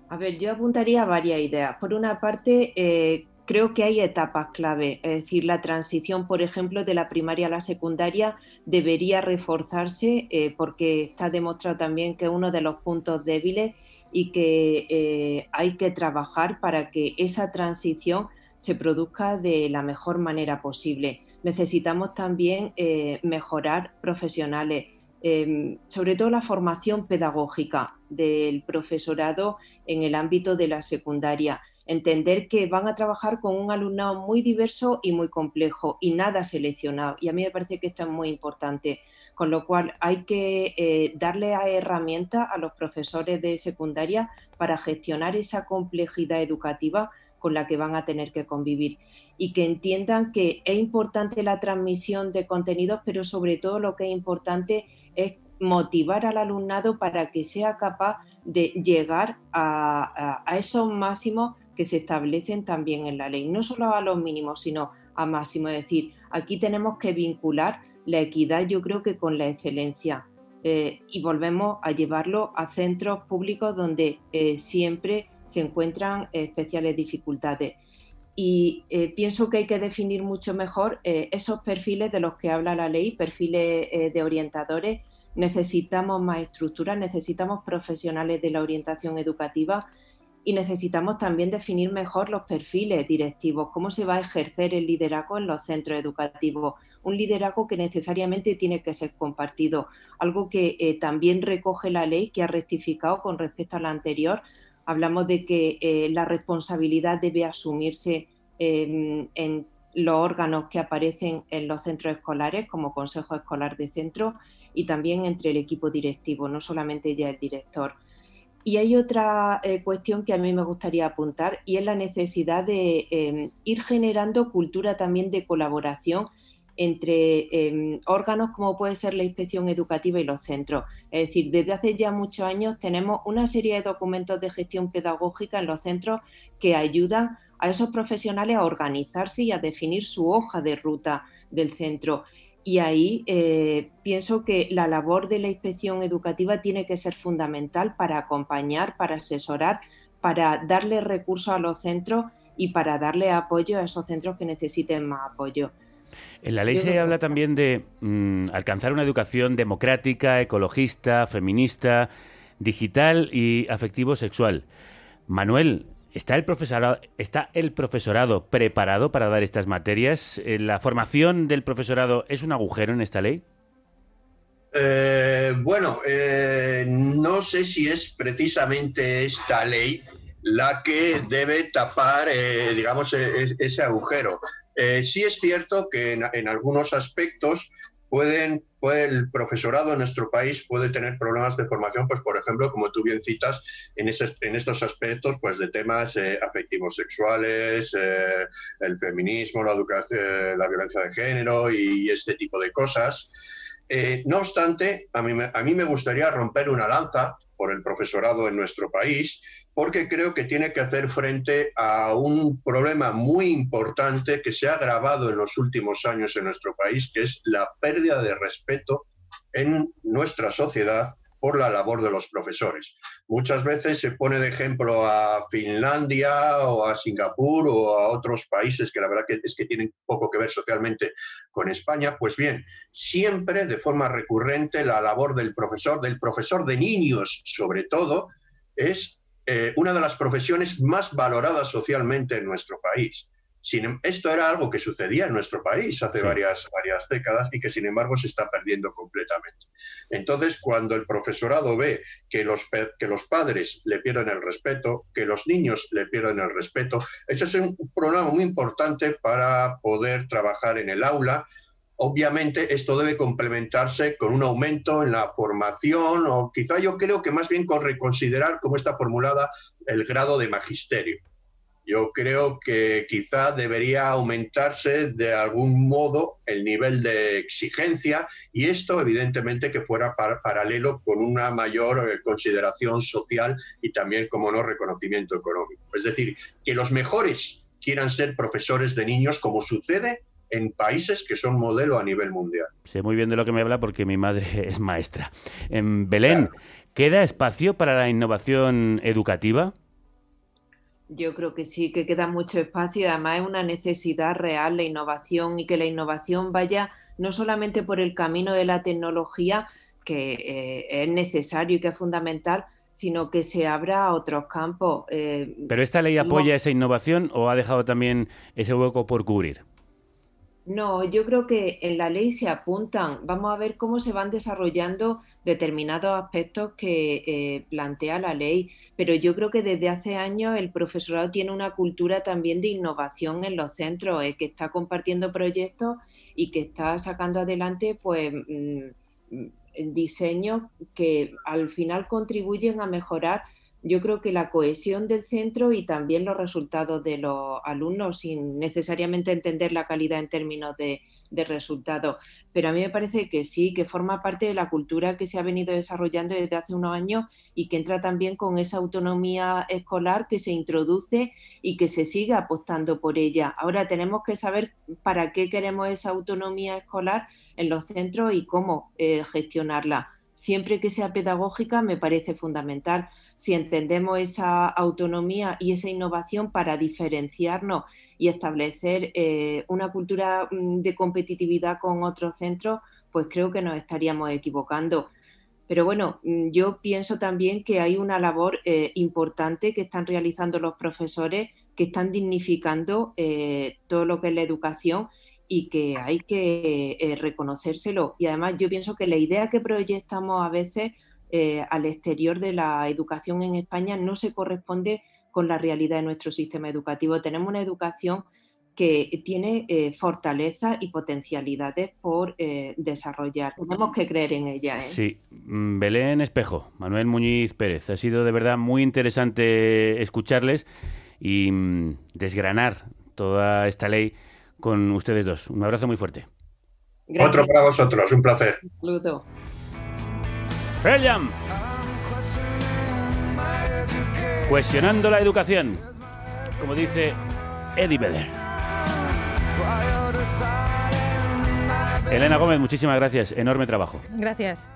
A ver, yo apuntaría varias ideas. Por una parte, eh, creo que hay etapas clave, es decir, la transición, por ejemplo, de la primaria a la secundaria debería reforzarse eh, porque está demostrado también que es uno de los puntos débiles y que eh, hay que trabajar para que esa transición se produzca de la mejor manera posible. Necesitamos también eh, mejorar profesionales, em, sobre todo la formación pedagógica del profesorado en el ámbito de la secundaria entender que van a trabajar con un alumnado muy diverso y muy complejo y nada seleccionado. Y a mí me parece que esto es muy importante, con lo cual hay que eh, darle a herramientas a los profesores de secundaria para gestionar esa complejidad educativa con la que van a tener que convivir y que entiendan que es importante la transmisión de contenidos, pero sobre todo lo que es importante es motivar al alumnado para que sea capaz de llegar a, a esos máximos que se establecen también en la ley, no solo a los mínimos, sino a máximo. Es decir, aquí tenemos que vincular la equidad, yo creo que con la excelencia. Eh, y volvemos a llevarlo a centros públicos donde eh, siempre se encuentran especiales dificultades. Y eh, pienso que hay que definir mucho mejor esos perfiles de los que habla la ley, perfiles de orientadores. Necesitamos más estructuras, necesitamos profesionales de la orientación educativa y necesitamos también definir mejor los perfiles directivos, cómo se va a ejercer el liderazgo en los centros educativos, un liderazgo que necesariamente tiene que ser compartido, algo que eh, también recoge la ley que ha rectificado con respecto a la anterior. Hablamos de que eh, la responsabilidad debe asumirse em, en los órganos que aparecen en los centros escolares, como Consejo Escolar de Centro, y también entre el equipo directivo, no solamente ya el director. Y hay otra eh, cuestión que a mí me gustaría apuntar y es la necesidad de em, ir generando cultura también de colaboración entre em, órganos como puede ser la inspección educativa y los centros. Es decir, desde hace ya muchos años tenemos una serie de documentos de gestión pedagógica en los centros que ayudan a esos profesionales a organizarse y a definir su hoja de ruta del centro. Y ahí eh, pienso que la labor de la inspección educativa tiene que ser fundamental para acompañar, para asesorar, para darle recursos a los centros y para darle apoyo a esos centros que necesiten más apoyo. En la ley se habla también de mm, alcanzar una educación democrática, ecologista, feminista, digital y afectivo-sexual. Manuel, ¿Está el, profesorado, ¿Está el profesorado preparado para dar estas materias? Eh, ¿La formación del profesorado es un agujero en esta ley? Eh, bueno, eh, no sé si es precisamente esta ley la que debe tapar, digamos, e, e, ese agujero. sí es cierto que en algunos aspectos pueden, puede, el profesorado en nuestro país puede tener problemas de formación, pues por ejemplo, como tú bien citas, en, en estos aspectos pues de temas eh, afectivos sexuales, eh, el feminismo, la educación, la violencia de género y, este tipo de cosas. Eh, no obstante, a mí, a mí me gustaría romper una lanza por el profesorado en nuestro país porque creo que tiene que hacer frente a un problema muy importante que se ha agravado en los últimos años en nuestro país, que es la pérdida de respeto en nuestra sociedad por la labor de los profesores. Muchas veces se pone de ejemplo a Finlandia o a Singapur o a otros países que la verdad es que tienen poco que ver socialmente con España. Pues bien, siempre de forma recurrente la labor del profesor, del profesor de niños sobre todo, es eh, una de las profesiones más valoradas socialmente en nuestro país. Sin, em, esto era algo que sucedía en nuestro país hace varias, varias décadas y que sin embargo se está perdiendo completamente. Entonces, cuando el profesorado ve que los, que los padres le pierden el respeto, que los niños le pierden el respeto, ese es un programa muy importante para poder trabajar en el aula Obviamente esto debe complementarse con un aumento en la formación o quizá yo creo que más bien con reconsiderar cómo está formulada el grado de magisterio. Yo creo que quizá debería aumentarse de algún modo el nivel de exigencia y esto evidentemente que fuera paralelo con una mayor eh, consideración social y también como no reconocimiento económico. Es decir, que los mejores quieran ser profesores de niños como sucede en países que son modelo a nivel mundial. Sé muy bien de lo que me habla porque mi madre es maestra. En Belén, ¿queda espacio para la innovación educativa? Yo creo que sí, que queda mucho espacio y además es una necesidad real la innovación y que la innovación vaya no solamente por el camino de la tecnología, que eh, es necesario y que es fundamental, sino que se abra a otros campos. Eh, ¿Pero esta ley apoya esa innovación o ha dejado también ese hueco por cubrir? No, yo creo que en la ley se apuntan. Vamos a ver cómo se van desarrollando determinados aspectos que eh, plantea la ley. Pero yo creo que desde hace años el profesorado tiene una cultura también de innovación en los centros, eh, que está compartiendo proyectos y que está sacando adelante pues mm, diseños que al final contribuyen a mejorar yo creo que la cohesión del centro y también los resultados de los alumnos, sin necesariamente entender la calidad en términos de de resultados. Pero a mí me parece que sí, que forma parte de la cultura que se ha venido desarrollando desde hace unos años y que entra también con esa autonomía escolar que se introduce y que se sigue apostando por ella. Ahora tenemos que saber para qué queremos esa autonomía escolar en los centros y cómo eh, gestionarla. Siempre que sea pedagógica me parece fundamental. Si entendemos esa autonomía y esa innovación para diferenciarnos y establecer eh, una cultura mm, de competitividad con otros centros, pues creo que nos estaríamos equivocando. Pero bueno, mm, yo pienso también que hay una labor eh, importante que están realizando los profesores, que están dignificando eh, todo lo que es la educación y que hay que reconocérselo. Y además yo pienso que la idea que proyectamos a veces al exterior de la educación en España no se corresponde con la realidad de nuestro sistema educativo. Tenemos una educación que tiene eh, fortaleza y potencialidades por eh, desarrollar. Tenemos que creer en ella. ¿eh? Sí, mm, Belén Espejo, Manuel Muñiz Pérez. Ha sido de verdad muy interesante escucharles y mm, desgranar toda esta ley con ustedes dos. Un abrazo muy fuerte. Otro para vosotros, un placer. Un saludo. Cuestionando la educación, como dice Eddie Vedder. Elena Gómez, muchísimas gracias. Enorme trabajo. Gracias.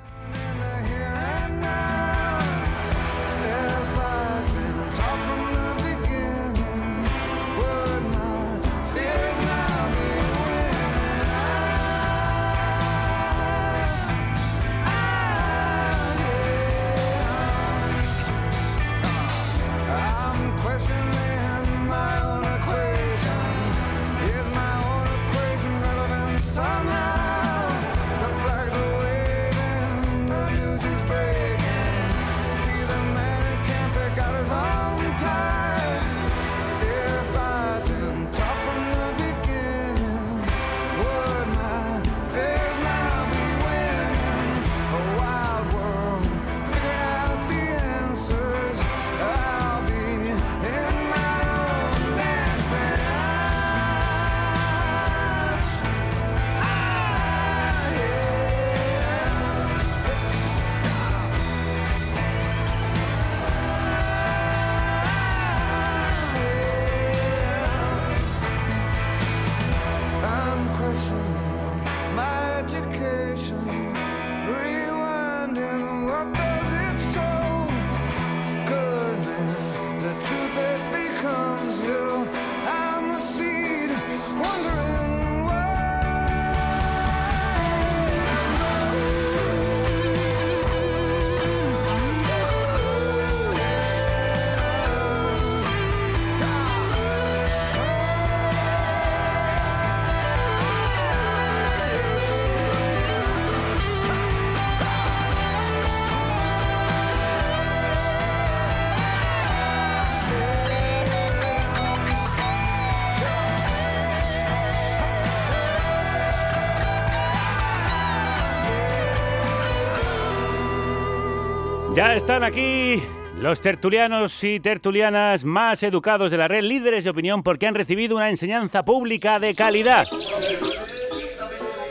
Ya están aquí los tertulianos y tertulianas más educados de la red, líderes de opinión porque han recibido una enseñanza pública de calidad.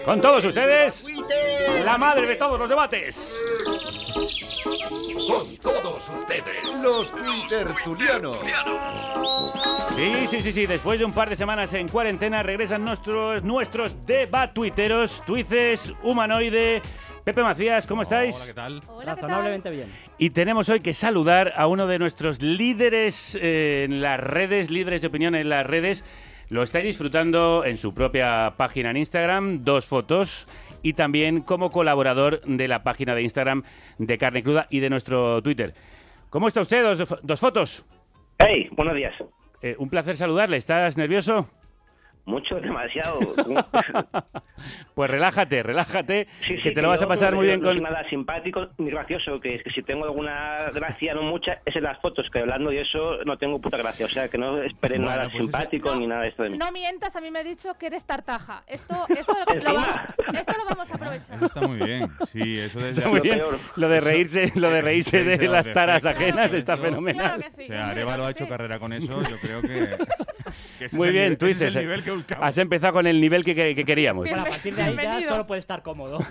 Con todos ustedes, la madre de todos los debates. Con todos ustedes, los tertulianos. Sí, sí, sí, sí. Después de un par de semanas en cuarentena regresan nuestros, nuestros debatuiteros, tuices, humanoide, Pepe Macías, ¿cómo estáis? Hola, ¿qué tal? Razonablemente bien. Y tenemos hoy que saludar a uno de nuestros líderes eh, en las redes, líderes de opinión en las redes. Lo estáis disfrutando en su propia página en Instagram, dos fotos, y también como colaborador de la página de Instagram de Carne Cruda y de nuestro Twitter. ¿Cómo está usted? Dos, dos fotos. Hey, buenos días. Eh, un placer saludarle. ¿Estás nervioso? Mucho, demasiado. pues relájate, relájate, que te lo vas a pasar muy bien no con... nada simpático ni gracioso, que es que si tengo alguna gracia, no mucha, es en las fotos, que hablando de eso no tengo puta gracia. O sea, que no esperen Bueno, nada pues simpático ni nada de esto de mí. No mientas, a mí me ha dicho que eres tartaja. Esto, esto, lo, va- esto lo vamos a aprovechar. Eso está muy bien. Sí, eso desde Está muy bien. Lo de reírse, lo de reírse de las taras ajenas está fenomenal. O sea, Arevalo ha hecho carrera con eso, yo creo que... Que ese Muy bien, tú dices. el nivel que. Has empezado con el nivel que, que- que queríamos. Bueno, a partir de ahí ya solo puede estar cómodo.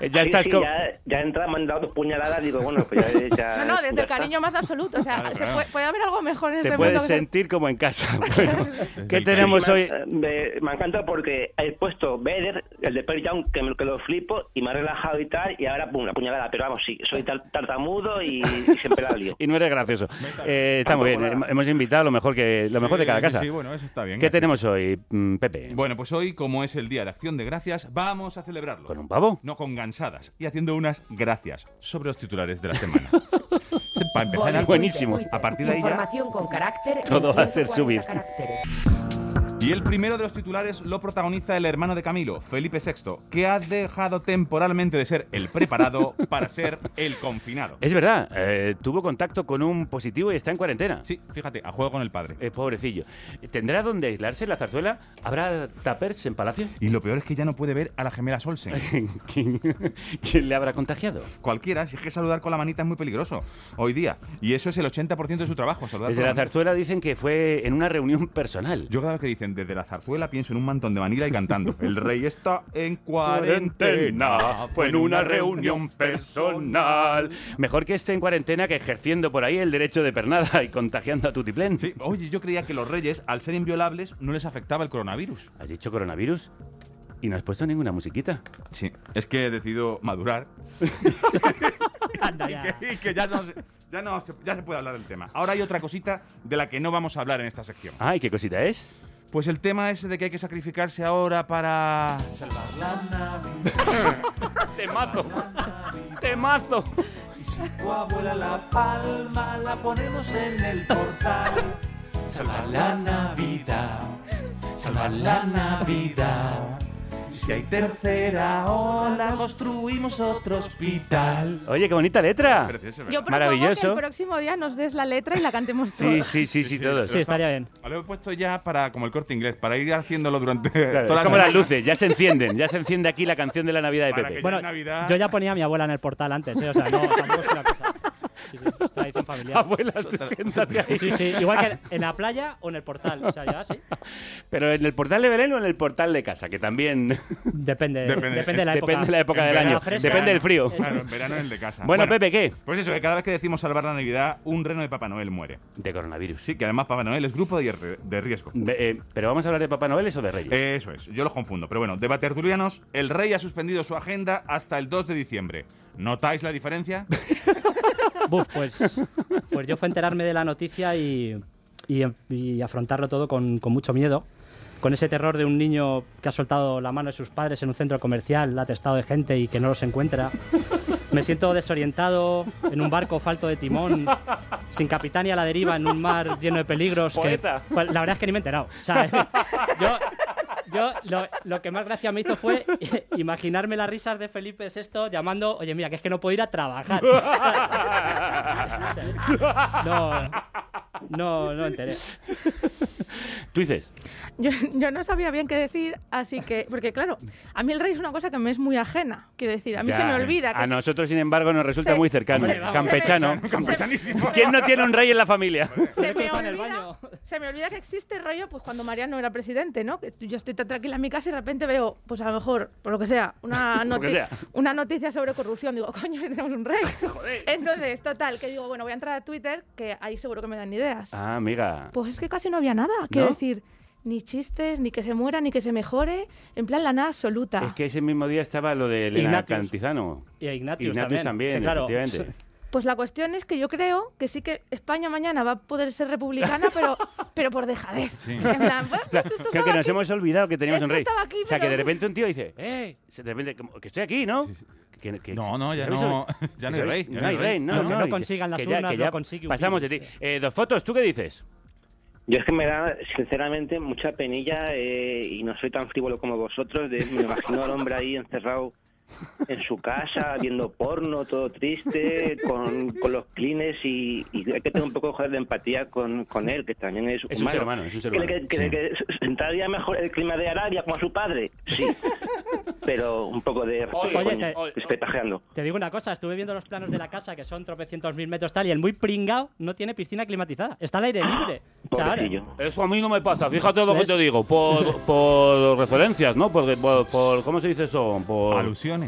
Eh, Ya estás sí, ya, ya entra, me han dado dos puñaladas, digo, bueno, pues ya... ya No, no, desde el está. cariño más absoluto. O sea, Claro, se claro. puede, puede haber algo mejor en este Te mundo. puedes sentir como en casa. Bueno, ¿qué tenemos me, hoy? Me, me encanta porque he puesto Vader, el de Pearl Jam, que, me, que lo flipo y me ha relajado y tal, y ahora, pum, una puñalada. Pero vamos, sí, soy tar- tartamudo y, y siempre la lío. Y no eres gracioso. Eh, está muy bien. Hemos invitado lo mejor que lo mejor de cada casa. Sí, sí, bueno, eso está bien. ¿Qué así. tenemos hoy, Pepe? Bueno, pues hoy, como es el Día de Acción de Gracias, vamos a celebrarlo. ¿Con un pavo? No, con gansadas. Y haciendo unas gracias sobre los titulares de la semana. Para empezar, Buenísimo. A partir de ahí ya... Información con carácter. Todo va a ser 140 subir. caracteres. Y el primero de los titulares lo protagoniza el hermano de Camilo, Felipe VI, que ha dejado temporalmente de ser el preparado para ser el confinado. Es verdad, eh, tuvo contacto con un positivo y está en cuarentena. Sí, fíjate, a juego con el padre. Eh, pobrecillo. ¿Tendrá dónde aislarse la zarzuela? ¿Habrá tapers en Palacio? Y lo peor es que ya no puede ver a la gemela Solsen. ¿Quién, quién le habrá contagiado? Cualquiera, si es que saludar con la manita es muy peligroso hoy día. Y eso es el 80% de su trabajo, saludar Desde con la zarzuela dicen que fue en una reunión personal. Yo cada vez que dicen desde la zarzuela pienso en un mantón de Manila y cantando. El rey está en cuarentena. Fue en una reunión personal. Mejor que esté en cuarentena que ejerciendo por ahí el derecho de pernada y contagiando a Tutiplén. Sí, oye, yo creía que los reyes, al ser inviolables, no les afectaba el coronavirus. ¿Has dicho coronavirus? ¿Y no has puesto ninguna musiquita? Sí, es que he decidido madurar Anda y ya. que, y que ya, no se, ya, no se, ya se puede hablar del tema. Ahora hay otra cosita de la que no vamos a hablar en esta sección. Ay, ¿qué cosita es? Pues el tema ese de que hay que sacrificarse ahora para... Salvar la Navidad. ¡Temazo! ¡Temazo! Y si tu abuela la palma, la ponemos en el portal. Salvar la Navidad. Salvar la Navidad. Si hay tercera ola, construimos otro hospital. Oye, qué bonita letra. Yo propongo que Maravilloso. el próximo día nos des la letra y la cantemos Sí, todos. sí, sí, sí, todos. Sí, estaría bien. Lo he puesto ya para como el corte inglés, para ir haciéndolo durante Claro, toda es como las luces, ya se encienden, ya se enciende aquí la canción de la Navidad de Para Pepe. que Bueno, Navidad. yo ya ponía a mi abuela en el portal antes, ¿eh? O sea, no, tampoco es una cosa. Sí, sí, es tradición familiar. Abuela, tú siéntate ahí. Sí, sí, igual que en la playa o en el portal. O sea, ya sí. Pero en el portal de Belén o en el portal de casa, que también Depende, Depende. depende, de la época. depende de la época En del verano año, fresca. depende del frío. Claro, en verano en el de casa. Bueno, Pepe, ¿qué? Pues eso, que cada vez que decimos salvar la Navidad, un reno de Papá Noel muere. De coronavirus. Sí, que además Papá Noel es grupo de, riesgo. Eh, ¿Pero vamos a hablar de Papá Noel o de Reyes? Eso es, yo los confundo. Pero bueno, de tertulianos, el rey ha suspendido su agenda hasta el 2 de diciembre. ¿Notáis la diferencia? Buf, pues, pues yo fue enterarme de la noticia y, y, y afrontarlo todo con, con mucho miedo. Con ese terror de un niño que ha soltado la mano de sus padres en un centro comercial, atestado de gente y que no los encuentra. Me siento desorientado en un barco falto de timón, sin capitán y a la deriva en un mar lleno de peligros. que- pues, la verdad es que ni me he enterado. O sea, yo, yo lo, lo que más gracia me hizo fue imaginarme las risas de Felipe VI llamando, oye, mira, que es que no puedo ir a trabajar. No, no, no enteré. Tú dices, Yo, yo no sabía bien qué decir, así que. Porque, claro, a mí el rey es una cosa que me es muy ajena. Quiero decir, a mí ya, se me olvida que. A nosotros, sin embargo, nos resulta Se- muy cercano. Campechano. Se me- Campechanísimo. ¿Quién no tiene un rey en la familia? se me, olvida, se me olvida que existe rollo pues cuando Mariano era presidente, ¿no? Que yo estoy tranquila en mi casa y de repente veo, pues a lo mejor, por lo que sea, una, que noti- sea. una noticia sobre corrupción. Digo, coño, si tenemos un rey. Entonces, total, que digo, bueno, voy a entrar a Twitter, que ahí seguro que me dan ideas. Ah, amiga. Pues es que casi no había nada. Quiero ¿No? decir, ni chistes, ni que se muera, ni que se mejore. En plan, la nada absoluta. Es que ese mismo día estaba lo de Elena Ignatius. Cantizano. Y a Ignatius, Ignatius también, que claro, efectivamente. Pues la cuestión es que yo creo que sí que España mañana va a poder ser republicana, pero, pero por dejadez. Sí. En plan, pues, esto creo que nos aquí. hemos olvidado que teníamos un rey. estaba aquí, o sea, que de repente un tío dice, ¡eh! De repente, como que estoy aquí, ¿no? Que- que- No, no, ya ¿sabéis no- ya no hay rey, ya No hay rey, no, Lo que no, y consigan las urnas que lo ya consigue un Pasamos de ti. Eh, dos fotos, ¿tú qué dices? Yo es que me da, sinceramente, mucha penilla eh, y no soy tan frívolo como vosotros. De, me imagino al hombre ahí encerrado en su casa, viendo porno, todo triste, con, con los clines y, y hay que tener un poco de empatía con, con él, que también es, Es un ser humano, es un ser Que- humano. Que, que- que sentaría mejor el clima de Arabia como a su padre, sí. pero un poco de Oye, coño, te- digo una cosa, estuve viendo los planos de la casa, que son tropecientos mil metros tal, y el muy pringao no tiene piscina climatizada. Está al aire libre. O sea, ahora- Eso a mí no me pasa, fíjate lo que te digo, por, por referencias, ¿no? Por, por, por- ¿Cómo se dice eso? Por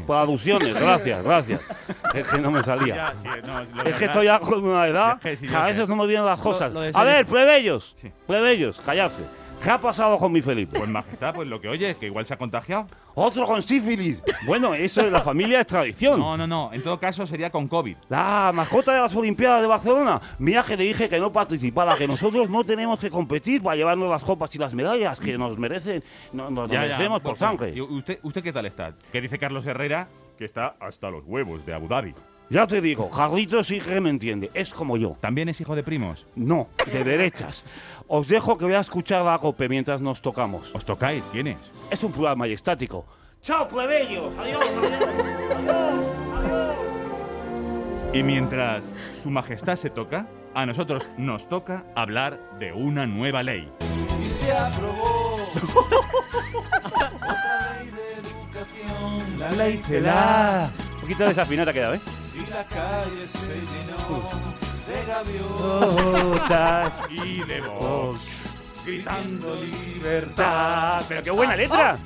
Por alusiones, gracias, gracias. Es que no me salía. Ya, sí, no, lo es que estoy ya con una edad Sí, sí, que a veces no me vienen las cosas. lo a ver, plebeyos, Sí. plebeyos, callarse. ¿Qué ha pasado con mi Felipe? Pues majestad, pues lo que oye, que igual se ha contagiado. Otro con sífilis. Bueno, eso en la familia es tradición. No, no, no. En todo caso sería con COVID. La mascota de las Olimpiadas de Barcelona. Mira que le dije que no participara, que nosotros no tenemos que competir para llevarnos las copas y las medallas que nos merecen, no, nos Ya, ya, merecemos por sangre. ¿y usted, ¿Usted qué tal está? Que dice Carlos Herrera que está hasta los huevos de Abu Dhabi. Ya te digo, Carlitos sí que me entiende, es como yo. ¿También es hijo de primos? No, de derechas. Os dejo que voy a escuchar la cope mientras nos tocamos. ¿Os tocáis? ¿Quién es? Es un plural majestático. ¡Chao, plebeyos! ¡Adiós, adiós! Y mientras su majestad se toca, a nosotros nos toca hablar de una nueva ley. Y se aprobó otra ley de educación, La ley CELA. Un poquito desafinada ha quedado, ¿eh? y la calle se llenó de Gaviotas y de Vox. Gritando libertad. Pero qué buena letra.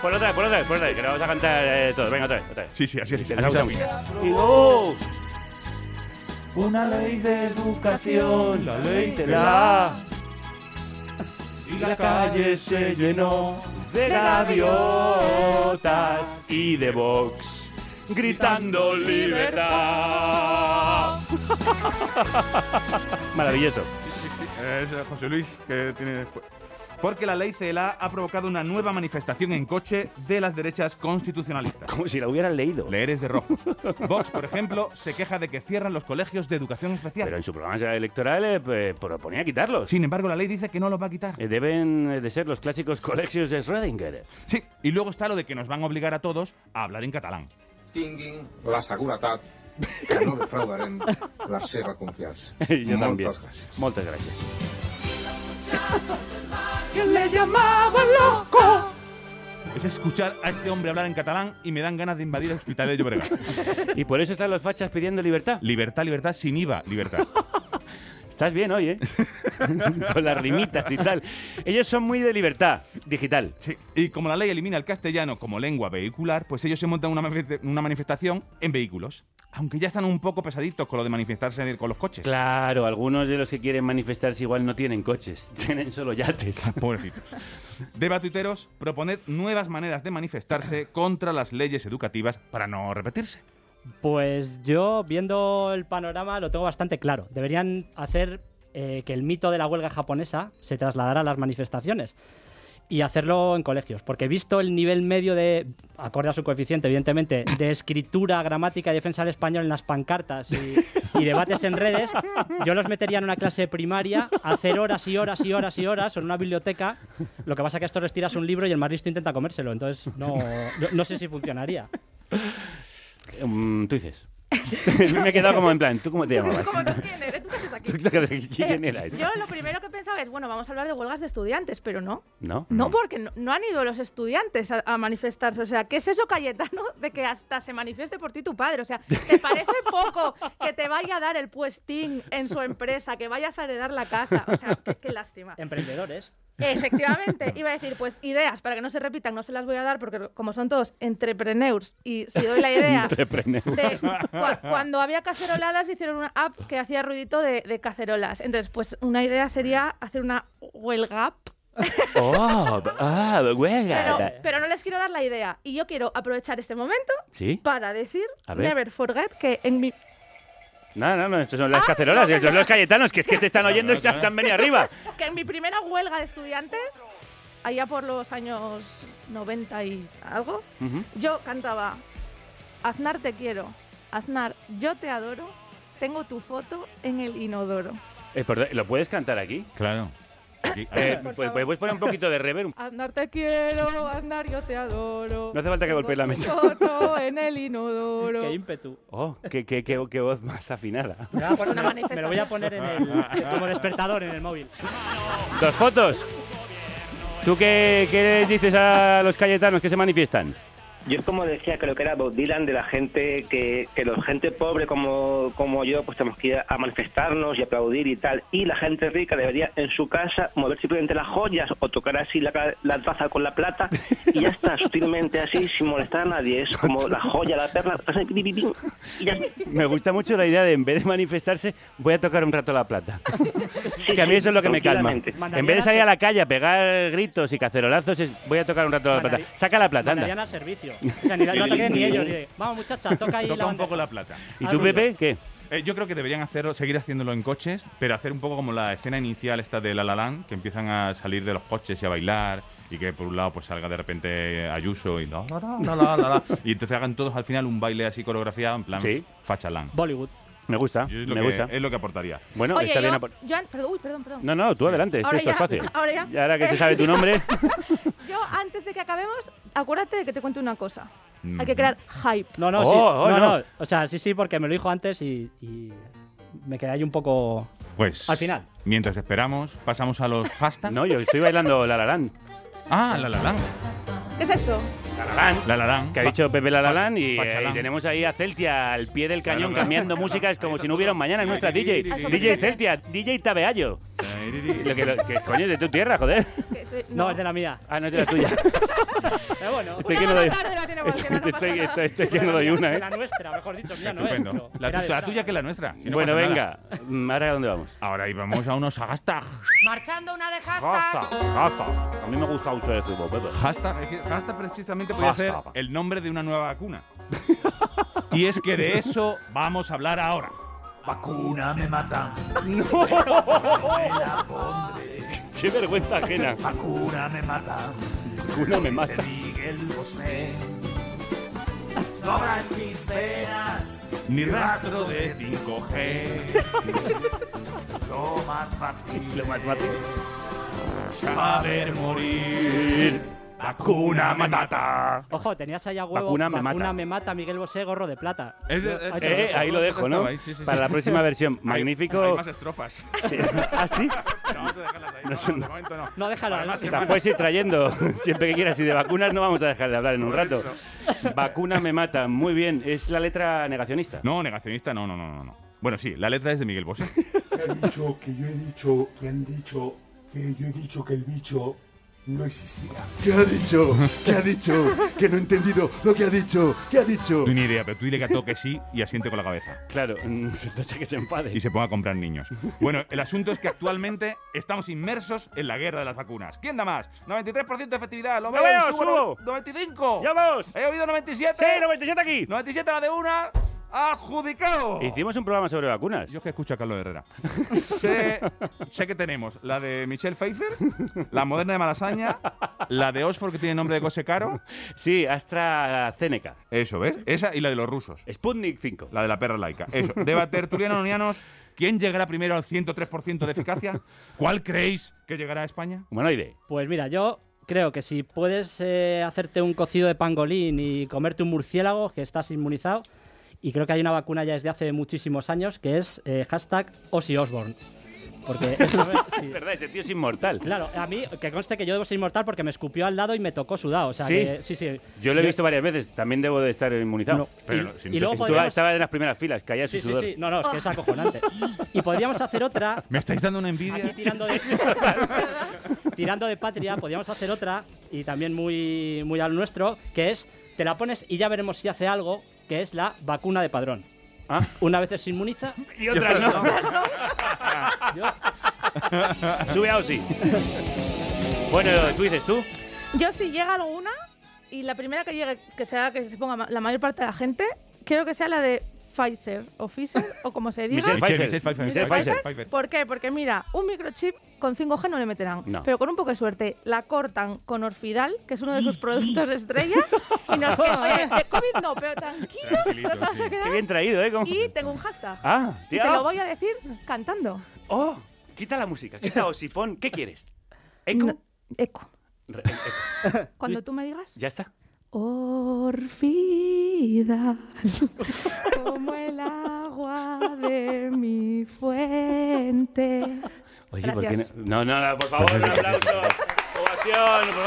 Por otra vez, por otra vez, por otra vez, que la vamos a cantar eh, todos. Venga, otra vez, otra vez. Sí, sí, así, así, así mucho. Y ¡oh! Una ley de educación, La ley CELA. y la calle se llenó de gaviotas y de Vox gritando libertad. Maravilloso. Sí, sí, sí. Es eh, José Luis que tiene. Porque la ley CELA ha provocado una nueva manifestación en coche de las derechas constitucionalistas. Como si la hubieran leído. Leer es de rojos. Vox, por ejemplo, se queja de que cierran los colegios de educación especial. Pero en su programa electoral eh, pues, proponía quitarlos. Sin embargo, la ley dice que no los va a quitar. Eh, Deben de ser los clásicos colegios de Schrödinger. Sí, y luego está lo de que nos van a obligar a todos a hablar en catalán. Tinguin la seguretat que no defraudarem la seva confiança. Yo también. Moltes gràcies. Que le llamaban loco. Es escuchar a este hombre hablar en catalán y me dan ganas de invadir el hospital de Llobregat. Y por eso están los fachas pidiendo libertad. Libertad, libertad, sin IVA, libertad. Estás bien hoy, ¿eh? Con las rimitas y tal. Ellos son muy de libertad digital. Sí, y como la ley elimina el castellano como lengua vehicular, pues ellos se montan una, una manifestación en vehículos. Aunque ya están un poco pesaditos con lo de manifestarse con los coches. Claro, algunos de los que quieren manifestarse igual no tienen coches, tienen solo yates. Pobrecitos. Debatuiteros, proponed nuevas maneras de manifestarse contra las leyes educativas para no repetirse. Pues yo, viendo el panorama, lo tengo bastante claro. Deberían hacer eh, que el mito de la huelga japonesa se trasladara a las manifestaciones y hacerlo en colegios. Porque visto el nivel medio de, acorde a su coeficiente, evidentemente, de escritura, gramática y defensa del español en las pancartas y, debates en redes, yo los metería en una clase primaria a hacer horas y horas y horas y horas en una biblioteca. Lo que pasa es que esto les tiras un libro y el más listo intenta comérselo. Entonces, no, no sé si funcionaría. Mm, tú dices. Me he quedado como en plan, ¿tú cómo te llamabas? ¿Cómo tú quién eres? ¿Tú qué haces aquí? ¿Tú qué- quién Eh, eras? Yo lo primero que pensaba es, bueno, vamos a hablar de huelgas de estudiantes, pero no. ¿No? No, porque no, no han ido los estudiantes a, a manifestarse. O sea, ¿qué es eso, Cayetano, de que hasta se manifieste por ti tu padre? O sea, ¿te parece poco que te vaya a dar el puestín en su empresa, que vayas a heredar la casa? O sea, qué, qué lástima. Emprendedores. Efectivamente, iba a decir, pues ideas para que no se repitan, no se las voy a dar porque como son todos entrepreneurs y si doy la idea de cua- cuando había caceroladas hicieron una app que hacía ruidito de, de cacerolas. Entonces, pues una idea sería hacer una huelga app, Oh, ah, huelga. pero, pero no les quiero dar la idea. Y yo quiero aprovechar este momento ¿Sí? para decir, never forget, que en mi... No, no, no, estos son las cacerolas, estos son los cayetanos, que es que te están oyendo y se han venido arriba. que en mi primera huelga de estudiantes, allá por los años 90 y algo, yo cantaba Aznar te quiero, Aznar yo te adoro, tengo tu foto en el inodoro. Eh, perdón, ¿Lo puedes cantar aquí? Claro. Eh, pues, ¿Puedes poner un poquito de reverb? Aznar te quiero, Aznar yo te adoro. No hace falta que golpees la mesa. en el inodoro. Qué ímpetu. Oh, qué, qué, qué, qué voz más afinada. Me, voy a poner- una me- me lo voy a poner en el, como despertador en el móvil. Dos fotos. ¿Tú qué, qué les dices a los cayetanos que se manifiestan? Yo es como decía, creo que era Bob Dylan de la gente que, que la gente pobre como, como yo, pues tenemos que ir a manifestarnos y aplaudir y tal. Y la gente rica debería en su casa mover simplemente las joyas o tocar así la, la taza con la plata y ya está, sutilmente así, sin molestar a nadie. Es como la joya, la perla, y ya está. Me gusta mucho la idea de en vez de manifestarse, voy a tocar un rato la plata. que a mí eso es lo que me calma. En vez de salir a la calle a pegar gritos y cacerolazos, es voy a tocar un rato la plata. Saca la plata, anda. al servicio. O sea, ni, no toquen ni ellos. ni de, Vamos, muchacha, toca ahí Toca la un poco la plata. ¿Y tú, Pepe, qué? Eh, yo creo que deberían hacerlo, seguir haciéndolo en coches, pero hacer un poco como la escena inicial esta de La La Land, que empiezan a salir de los coches y a bailar, y que por un lado pues salga de repente Ayuso y la, la, la, la, la, la, y entonces hagan todos al final un baile así coreografiado en plan Sí. fachalán. Bollywood. Me gusta, es lo me que- gusta. Es lo que aportaría. Bueno, Oye, está yo, bien. yo perdón, uy, perdón, perdón. No, no, tú adelante, este es tu espacio. ahora ya. Y ahora que se sabe tu nombre, Yo, antes de que acabemos, acuérdate de que te cuente una cosa. Mm. Hay que crear hype. No, no, Oh, sí. oh, no, no. no. O sea, sí, sí, porque me lo dijo antes y, y me quedé ahí un poco. Pues Al final. mientras esperamos, pasamos a los hashtags. no, yo estoy bailando La La Land. Ah, La La Land. ¿Qué es esto? La La Land. La La Land. Que ha dicho Pepe La La Land y, eh, y tenemos ahí a Celtia al pie del cañón cambiando músicas como si no hubiera un mañana en nuestra DJ. Ah, DJ que- Celtia, DJ Tabeallo. Lo que, lo- que coño es de tu tierra, joder. Soy- No, es de la mía. Ah, no es de la tuya. Pero bueno, Estoy que no doy, estoy, que no una, ¿eh? la nuestra, mejor dicho, mía no es. La, tuya que la nuestra. Bueno, venga. Mm, ¿Ahora a dónde vamos? Ahora y vamos a unos hashtags. Marchando una de Hashtag, hashtag. hashtag. A mí me gusta mucho el fútbol, Pepe. Hashtag, es que hashtag precisamente podría ser Hashtag. el nombre de una nueva vacuna. y es que de eso vamos a hablar ahora. Vacuna me mata. No. Me la pondré. Qué vergüenza ajena. Vacuna me mata. Una me mata. De Miguel Bosé. En mis venas Ni rastro de 5G. lo más fácil. Lo más fácil. Saber morir. Vacuna me mata. Ojo, tenías ahí a huevo. Vacuna me mata. me mata, Miguel Bosé, gorro de plata. Es- es- Eh, lo ahí lo dejo, ¿no? Estaba ahí, sí, sí, Para la próxima versión. Hay- Magnífico. Hay más estrofas. ¿Ah, sí? Pero vamos a dejarlas ahí. No, de momento no. No, déjalo. No, las puedes ir trayendo siempre que quieras. Y de vacunas no vamos a dejar de hablar en un rato. Vacuna me mata. Muy bien. Es la letra negacionista. No, negacionista, no, no, no, no, no. Bueno, sí, la letra es de Miguel Bosé. Se ha dicho que yo he dicho, que han dicho, que yo he dicho que el bicho no existía. ¿Qué ha dicho? ¿Qué ha dicho? Que no he entendido lo que ha dicho. ¿Qué ha dicho? No ni idea, pero tú dile que a todo que sí y asiente con la cabeza. Claro. No sé que se enfade. Y se ponga a comprar niños. Bueno, el asunto es que actualmente estamos inmersos en la guerra de las vacunas. ¿Quién da más? 93% de efectividad. ¿Lo ¡Ya veo? veo, ¡Subo! subo! ¡95! ¡Ya vamos! ¿He oído 97? ¡Sí, 97 aquí! 97 la de una. ¡Adjudicado! Hicimos un programa sobre vacunas. Yo es que escucho a Carlos Herrera. sé, sé que tenemos la de Michelle Pfeiffer, la moderna de Malasaña, la de Oxford que tiene nombre de Cose Caro. Sí, AstraZeneca. Eso, ¿ves? Esa y la de los rusos. Sputnik 5. La de la perra laica. Eso. Deba tertuliano. ¿Quién llegará primero al 103% de eficacia? ¿Cuál creéis que llegará a España? Humanoide. Pues mira, yo creo que si puedes eh, hacerte un cocido de pangolín y comerte un murciélago, que estás inmunizado, y creo que hay una vacuna ya desde hace muchísimos años que es eh, hashtag Ozzy Osbourne. Porque es- sí. Es verdad, ese tío es inmortal. Claro, a mí, que conste que yo debo ser inmortal porque me escupió al lado y me tocó sudado. O sea, ¿Sí? que- sí, sí. Yo lo he visto varias veces. También debo de estar inmunizado. No, Pero y- no, si y luego podríamos- estabas en las primeras filas, caía su Sí, sí, sudor. sí. No, no, es que es acojonante. Y podríamos hacer otra, ¿Me estáis dando una envidia? aquí tirando de, tirando de patria, podríamos hacer otra, y también muy, muy al nuestro, que es, te la pones y ya veremos si hace algo, que es la vacuna de padrón. Ah. Una vez se inmuniza Y otras no. Sube a Ozzy. bueno, tú dices tú. Yo si llega alguna y la primera que llegue, que sea que se ponga ma- la mayor parte de la gente, quiero que sea la de Pfizer o Pfizer o como se diga. Michelle Pfeiffer. Pfeiffer. ¿Por qué? Porque mira, un microchip con 5G no le meterán. No. Pero con un poco de suerte la cortan con Orfidal, que es uno de sus productos estrella, y nos queda. Oye, de COVID no, pero tranquilos, nos vamos a quedar. Qué bien traído, ¿eh? Como- Y tengo un hashtag. Ah, y te lo voy a decir cantando. Oh, quita la música, quita Ozzy, pon. ¿Qué quieres? ¿Eco? No, eco. Re- eco. Cuando tú me digas. Ya está. Orfidal, como el agua de mi fuente. Oye, ¿por qué Gracias. no? No, no, no, por favor, un aplauso. O a sección.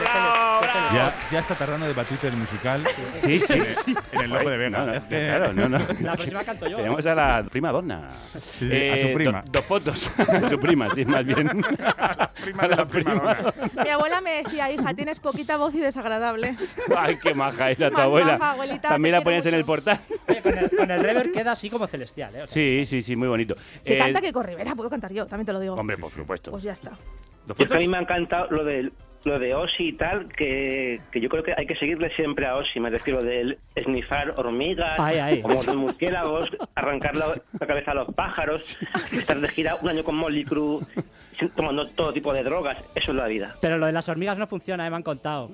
Bravo, bravo. Ya, ya está tardando de Twitter musical. Sí, sí. En, en el Lope de Vega. No, no, claro, no, no. La próxima canto yo. Tenemos a la prima donna. Sí, sí, a su prima. do- dos fotos. a su prima, sí, más bien. prima de la prima Mi abuela me decía, hija, tienes poquita voz y desagradable. Ay, qué maja era tu abuela. maja, abuelita, También la ponías en el portal. Oye, con el, con el reverb queda así como celestial, ¿eh? O sea, Sí, sí, sí, muy bonito. Si Eh, canta Kiko Rivera, puedo cantar yo, también te lo digo. Hombre, por supuesto. Pues ya está. ¿Dos Y es que a mí me ha encantado lo de, lo de Osi y tal, que, que yo creo que hay que seguirle siempre a Osi, me refiero del esnifar hormigas, Ay, ay. como los murciélagos, arrancar la, la cabeza a los pájaros, estar de gira un año con Molly Crew, tomando todo tipo de drogas, eso es la vida. Pero lo de las hormigas no funciona, ¿eh? me han contado.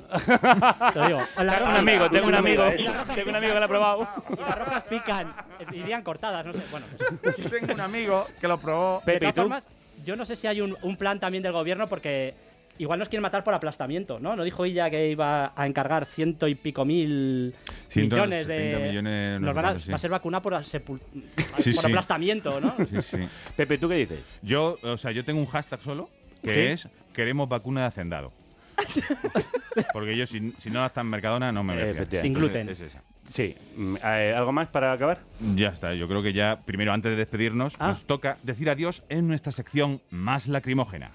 Te lo digo. La Tengo un amigo, tengo un amigo. eso. Tengo un amigo que lo ha probado. Y las rojas pican. Irían cortadas, no sé. Bueno, pues. Tengo un amigo que lo probó. De Pepe, ¿y todas tú? formas, yo no sé si hay un, un plan también del gobierno porque igual nos quieren matar por aplastamiento, ¿no? ¿No dijo ella que iba a encargar ciento y pico mil Ciento millones de... millones, nos van a, sí. va a ser vacuna por, sepul- Sí, por sí. aplastamiento, ¿no? Sí, sí. Pepe, ¿tú qué dices? Yo, o sea, yo tengo un hashtag solo que ¿Sí? es queremos vacuna de hacendado. Porque yo, si, si no está en Mercadona, no me voy a. Sin gluten. Es esa. Sí. Mm, eh, ¿Algo más para acabar? Ya está, yo creo que ya, primero, antes de despedirnos, Ah. nos toca decir adiós en nuestra sección más lacrimógena.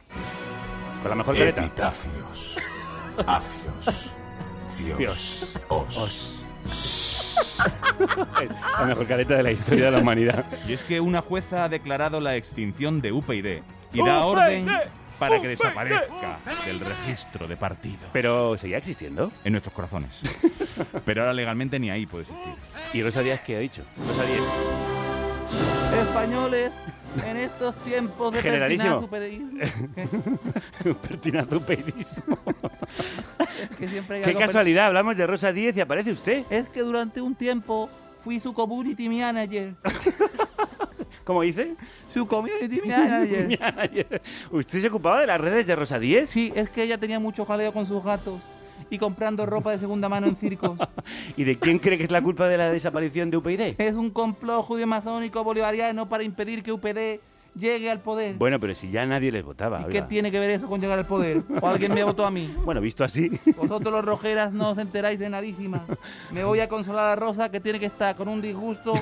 Con la mejor careta. Epitafios. Afios. Fios. Fios. Os. la mejor careta de la historia de la humanidad. Y es que una jueza ha declarado la extinción de UPyD y da orden para que desaparezca del registro de partido. Pero seguía existiendo. En nuestros corazones. Pero ahora legalmente ni ahí puede existir. ¿Y Rosa Díaz qué ha dicho? Rosa Díaz. Españoles, en estos tiempos de Generalísimo. pertinazo Pertinazo peidismo. que siempre hay Qué algo per- casualidad, hablamos de Rosa Díez y aparece usted. Es que durante un tiempo fui su community manager. ¿Cómo dice? Su community manager. Manager. ¿Usted se ocupaba de las redes de Rosa Díez? Sí, es que ella tenía mucho jaleo con sus gatos y comprando ropa de segunda mano en circos. ¿Y de quién cree que es la culpa de la desaparición de UPyD? Es un complot judío-masónico bolivariano para impedir que UPD llegue al poder. Bueno, pero si ya nadie les votaba. ¿Y oiga. qué tiene que ver eso con llegar al poder? ¿O alguien me votó a mí? Bueno, visto así. Vosotros los rojeras no os enteráis de nadísima. Me voy a consolar a Rosa que tiene que estar con un disgusto.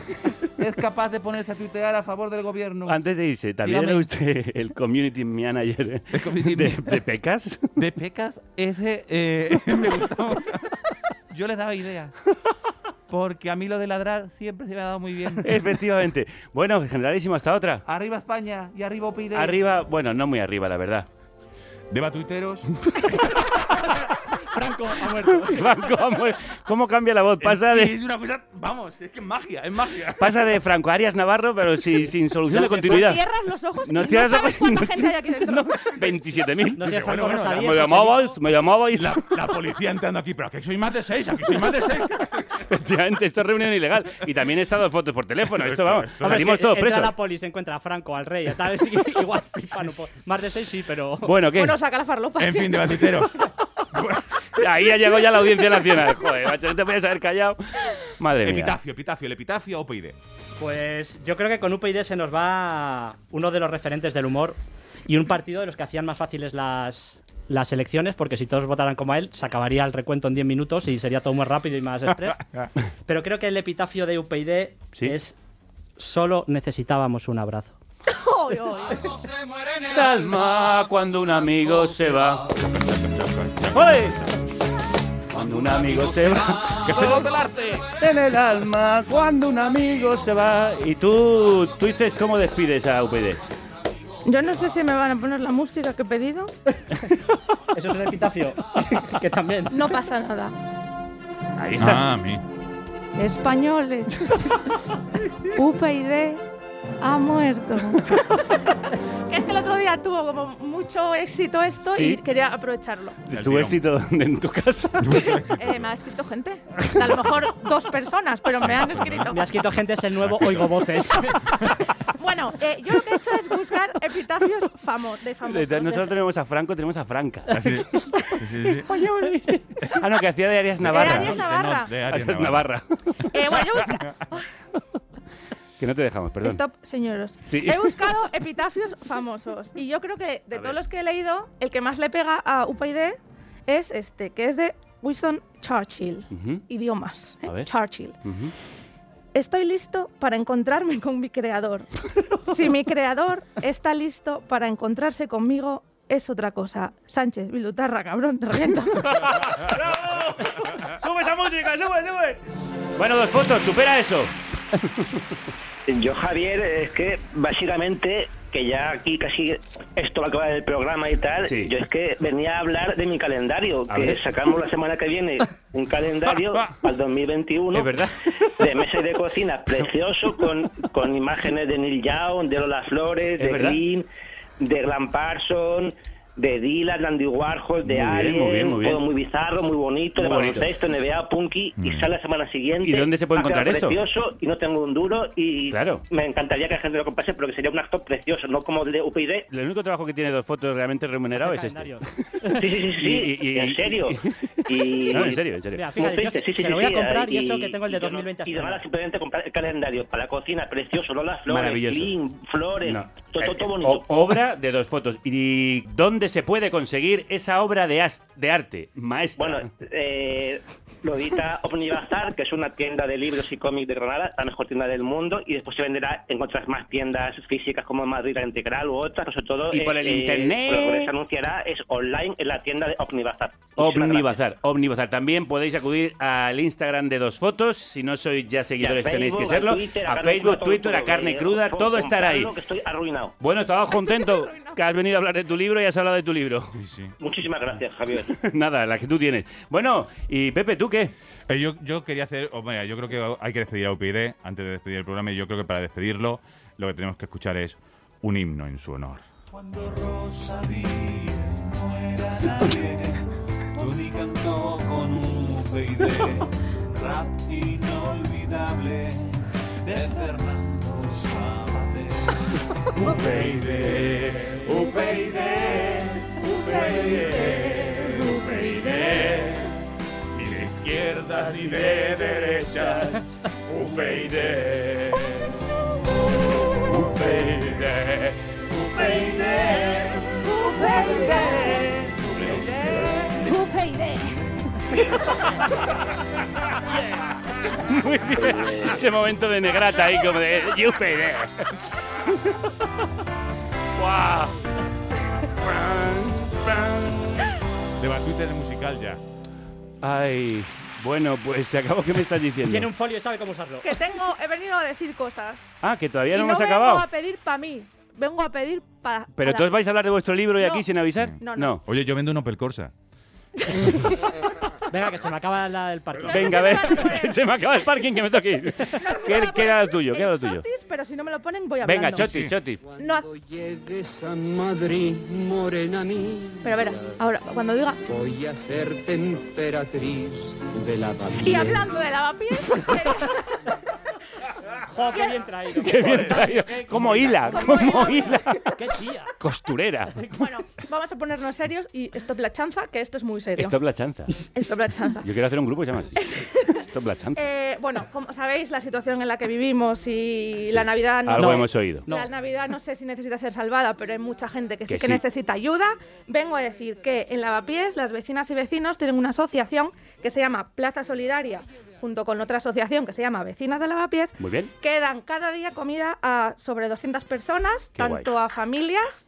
Es capaz de ponerse a tuitear a favor del gobierno. Antes de irse, ¿también Dígame. era usted el community manager de, de Pecas? De pecas, ese eh, me gusta mucho. Yo les daba ideas. Porque a mí lo de ladrar siempre se me ha dado muy bien. Efectivamente. Bueno, generalísimo, hasta otra. Arriba España y arriba OPID. Arriba, bueno, no muy arriba, la verdad. Deba tuiteros. Franco ha muerto. Franco ha muerto. ¿Cómo cambia la voz? Pasa Es que de, Es una cosa, vamos, es que es magia, es magia. pasa de Franco Arias Navarro, pero sin, sin solución de continuidad. Cierras los ojos No y cierras no los sabes ojos, cuánta no gente hay aquí dentro. 27.000. No sé, Franco bueno, Rosa bueno, Díez, Me José llamabais, me llamabais. La, la policía entrando aquí, pero aquí soy más de seis, aquí soy más de seis. Efectivamente, esto es reunión ilegal. Y también he estado en fotos por teléfono. Esto, Esto- vamos, esto- Hombre, salimos si todos entra presos. la poli, se encuentra a Franco, al rey, tal vez sí, igual flipan. Más de seis sí, pero... Bueno, ¿qué? Bueno, saca la farlopa. En fin, debatiteros. Ahí ha llegado ya la audiencia nacional. Joder, macho, no te podías haber callado. Madre mía. Epitafio, epitafio, el epitafio OPyD. Pues yo creo que con UPyD se nos va uno de los referentes del humor y un partido de los que hacían más fáciles las, las elecciones, porque si todos votaran como él, se acabaría el recuento en 10 minutos y sería todo muy rápido y más express. Pero creo que el epitafio de UPyD Sí. es solo necesitábamos un abrazo. Oy, oy. El alma cuando un amigo se va. ¡Oye! Cuando un amigo se va. ¡Que se note el arte! En el alma cuando un amigo se va. Y tú, tú dices cómo despides a UPyD. Yo no sé si me van a poner la música que he pedido. Eso es el epitafio, que también. No pasa nada. Ahí está. Ah, a mí. Españoles. UPyD ha muerto. que es que el otro día tuvo como mucho éxito esto y quería aprovecharlo. El tu tirón. éxito en tu casa. Eh, me ha escrito gente. A lo mejor dos personas, pero me han escrito. Me ha escrito gente es el nuevo Oigo Voces. Bueno, eh, yo lo que he hecho es buscar epitafios famo de famosos. Nosotros tenemos a Franco, tenemos a Franca. Así. Sí, sí, sí. Oye, oye. Ah, no, que hacía de Arias Navarra. Arias Navarra. De Arias Arias Navarra. Navarra. Eh, bueno, yo busca- Que no te dejamos, perdón. Stop, señoros. Sí. He buscado epitafios famosos y yo creo que de todos los que he leído, el que más le pega a UPyD es este, que es de Winston Churchill. Idiomas, ¿eh? A ver. Churchill. Estoy listo para encontrarme con mi creador. Si mi creador está listo para encontrarse conmigo, es otra cosa. Sánchez, Vilutarra, cabrón, te reviento. ¡Sube esa música, sube, sube! Bueno, dos fotos, supera eso. Yo, Javier, es que básicamente, que ya aquí casi esto va a acabar el programa y tal, yo es que venía a hablar de mi calendario, A que ver. sacamos la semana que viene un calendario al 2021 Es verdad. de mesa y de cocina precioso con, con imágenes de Neil Young, de Lola Flores, Es de. Green, de Glam Parson, de Dylan, de Andy Warhol, de Alien, muy bien, muy bien. todo muy bizarro, muy bonito, de Muy bonito. baloncesto, NBA, punky, y sale la semana siguiente. ¿Y dónde se puede encontrar esto? precioso y no tengo un duro y Claro. me encantaría que la gente lo comprase, pero que sería un acto precioso, no como el de UPyD. El único trabajo que tiene dos fotos realmente remunerado es este. Sí, sí, sí, sí, Y- y- y- en serio. Y, No, en serio, en serio. Mira, fíjate, yo se- se lo voy a comprar y eso que tengo el de y yo no- 2020 Y nada, simplemente comprar el calendario para la cocina, precioso, Lola Flores, Maravilloso. Clean, Flores, No. Todo, todo, bonito. obra de dos fotos. ¿Y dónde se puede conseguir esa obra de, as- de arte, maestra? Bueno, eh, lo edita Omnibazar, que es una tienda de libros y cómics de Granada, la mejor tienda del mundo, y después se venderá en otras más tiendas físicas como Madrid La Integral u otras, pero sobre todo... Y por el internet. Lo que se anunciará es online en la tienda de Omnibazar. Omnibazar, Omnibazar. También podéis acudir al Instagram de Dos Fotos. Si no sois ya seguidores, a tenéis que a serlo. Twitter, a Facebook, Twitter, a carne eh, cruda, todo estará ahí. que estoy arruinado. Bueno, estaba contento que has venido a hablar de tu libro y has hablado de tu libro. Muchísimas gracias, Javier. Nada, la que tú tienes. Bueno, y Pepe, ¿tú qué? Eh, yo, yo quería hacer, oh, mira, yo creo que hay que despedir a UPyD antes de despedir el programa y yo creo que para despedirlo lo que tenemos que escuchar es un himno en su honor. Cuando Rosa no era nadie, Tony cantó con UPyD, rap inolvidable de Fernando Sabater. UPyD, UPyD, UPyD, UPyD, ni de izquierdas ni de derechas, UPyD. UPyD, UPyD, Muy bien. Ese momento de negrata ahí como de UPyD. ¡Guau! De Twitter musical ya. Ay, bueno, pues se acabó. ¿Qué me estás diciendo? Tiene un folio y sabe cómo usarlo. Que tengo, he venido a decir cosas. Ah, que todavía y no no hemos vengo acabado. a pedir para mí, vengo a pedir para... Pero todos vais a hablar de vuestro libro y No. aquí sin avisar. No, no. Oye, yo vendo un Opel Corsa. Venga, que se me acaba la del parque. Venga, a ver, que se me acaba el parking, que me toque ir. ¿Qué, qué era lo tuyo? ¿Qué era lo tuyo? Chotis, pero si no me lo ponen voy hablando. Venga, Choti, Choti. No, Llegues a Madrid, morena mía, pero a ver, ahora, cuando diga... voy a ser temperatriz de la Y hablando de lavapiés... ¡Jo, qué bien traído! Qué bien traído. Como hila, como hila. ¡Qué tía! Costurera. Bueno, vamos a ponernos serios y stop la chanza, que esto es muy serio. Stop la chanza. Stop la chanza. Yo quiero hacer un grupo que se llama así. Stop la chanza. Eh, bueno, como sabéis, la situación en la que vivimos y la Navidad no Algo sé- hemos oído. La Navidad no sé si necesita ser salvada, pero hay mucha gente que sí Que que sí. necesita ayuda. Vengo a decir que en Lavapiés las vecinas y vecinos tienen una asociación que se llama Plaza Solidaria, junto con otra asociación que se llama Vecinas de Lavapiés, Muy bien. que dan cada día comida a sobre 200 personas, Qué tanto guay. a familias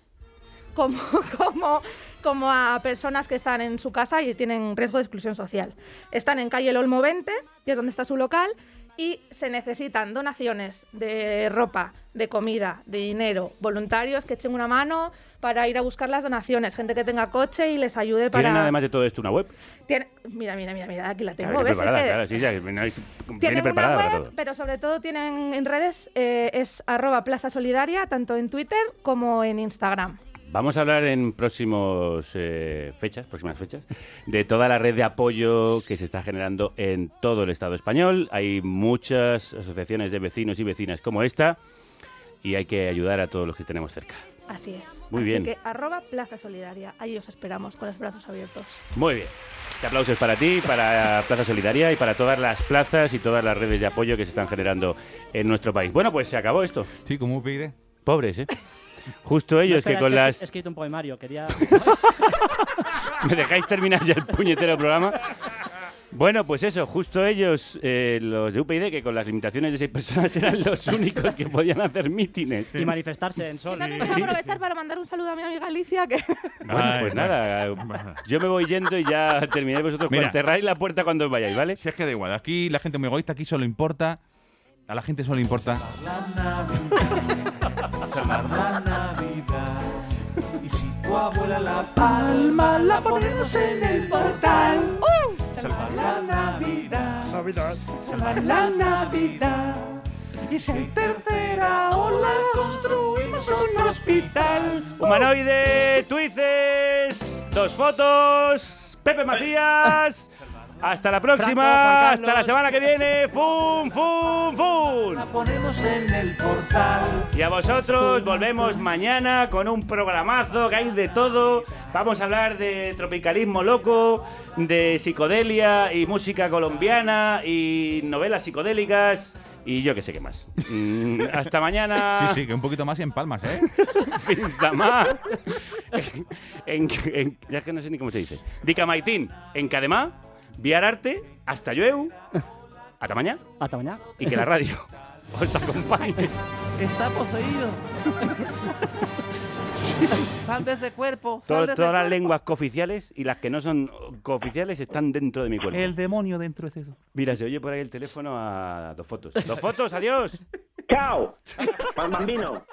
como, como, como a personas que están en su casa y tienen riesgo de exclusión social. Están en calle El Olmo 20, que es donde está su local, y se necesitan donaciones de ropa, de comida, de dinero, voluntarios que echen una mano para ir a buscar las donaciones, gente que tenga coche y les ayude para... ¿Tienen además de todo esto una web? Tiene- Mira, mira, mira, mira, aquí la tengo. Claro, ¿ves? Es preparada, que claro, sí, ya, no es- tienen preparada una web, pero sobre todo tienen en redes, eh, es arroba Plaza Solidaria, tanto en Twitter como en Instagram. Vamos a hablar en próximos eh, fechas, próximas fechas, de toda la red de apoyo que se está generando en todo el Estado español. Hay muchas asociaciones de vecinos y vecinas como esta y hay que ayudar a todos los que tenemos cerca. Así es. Muy Así bien. que arroba Plaza Solidaria. Ahí os esperamos con los brazos abiertos. Muy bien. Este aplauso es para ti, para Plaza Solidaria y para todas las plazas y todas las redes de apoyo que se están generando en nuestro país. Bueno, pues se acabó esto. Sí, como UPyD. Pobres, ¿eh? Justo ellos No, espera, que con las... He escrito un poemario, quería... ¿Me dejáis terminar ya el puñetero programa? Bueno, pues eso, justo ellos, eh, los de UPyD, que con las limitaciones de seis personas eran los únicos que podían hacer mítines. Y manifestarse en sol. Yo también quiero aprovechar para mandar un saludo a mi amiga Alicia, que Bueno, Ay, pues nada, yo me voy yendo y ya termináis vosotros. Mira. Mira. Cerráis la puerta cuando os vayáis, ¿vale? Si es que da igual, aquí la gente es muy egoísta, aquí solo importa. A la gente solo importa. Salvar la Navidad. Y si tu abuela la palma, la ponemos en el portal. Salvar la Navidad. Salvar la Navidad. Y si hay tercera ola, construimos un hospital. Humanoide, Twices, dos fotos, Pepe Macías. Hasta la próxima, Franco, hasta la semana que viene. ¡Fum, fum, fum! La ponemos en el portal. Y a vosotros volvemos mañana con un programazo que hay de todo. Vamos a hablar de tropicalismo loco, de psicodelia y música colombiana y novelas psicodélicas y yo que sé qué más. Mm, hasta mañana. Sí, sí, que un poquito más y en palmas, ¿eh? En, en, ya es que no sé ni cómo se dice. Dicamaitín, en Cademá, Viararte, hasta llueu, hasta mañana Hasta mañana. y que la radio os acompañe. Está poseído. Sal de ese cuerpo. Sal To- de ese todas las lenguas cooficiales y las que no son cooficiales están dentro de mi cuerpo. El demonio dentro es eso. Mira, se oye por ahí el teléfono a dos fotos. ¡Dos fotos! ¡Adiós! ¡Chao! ¡Pal bambino!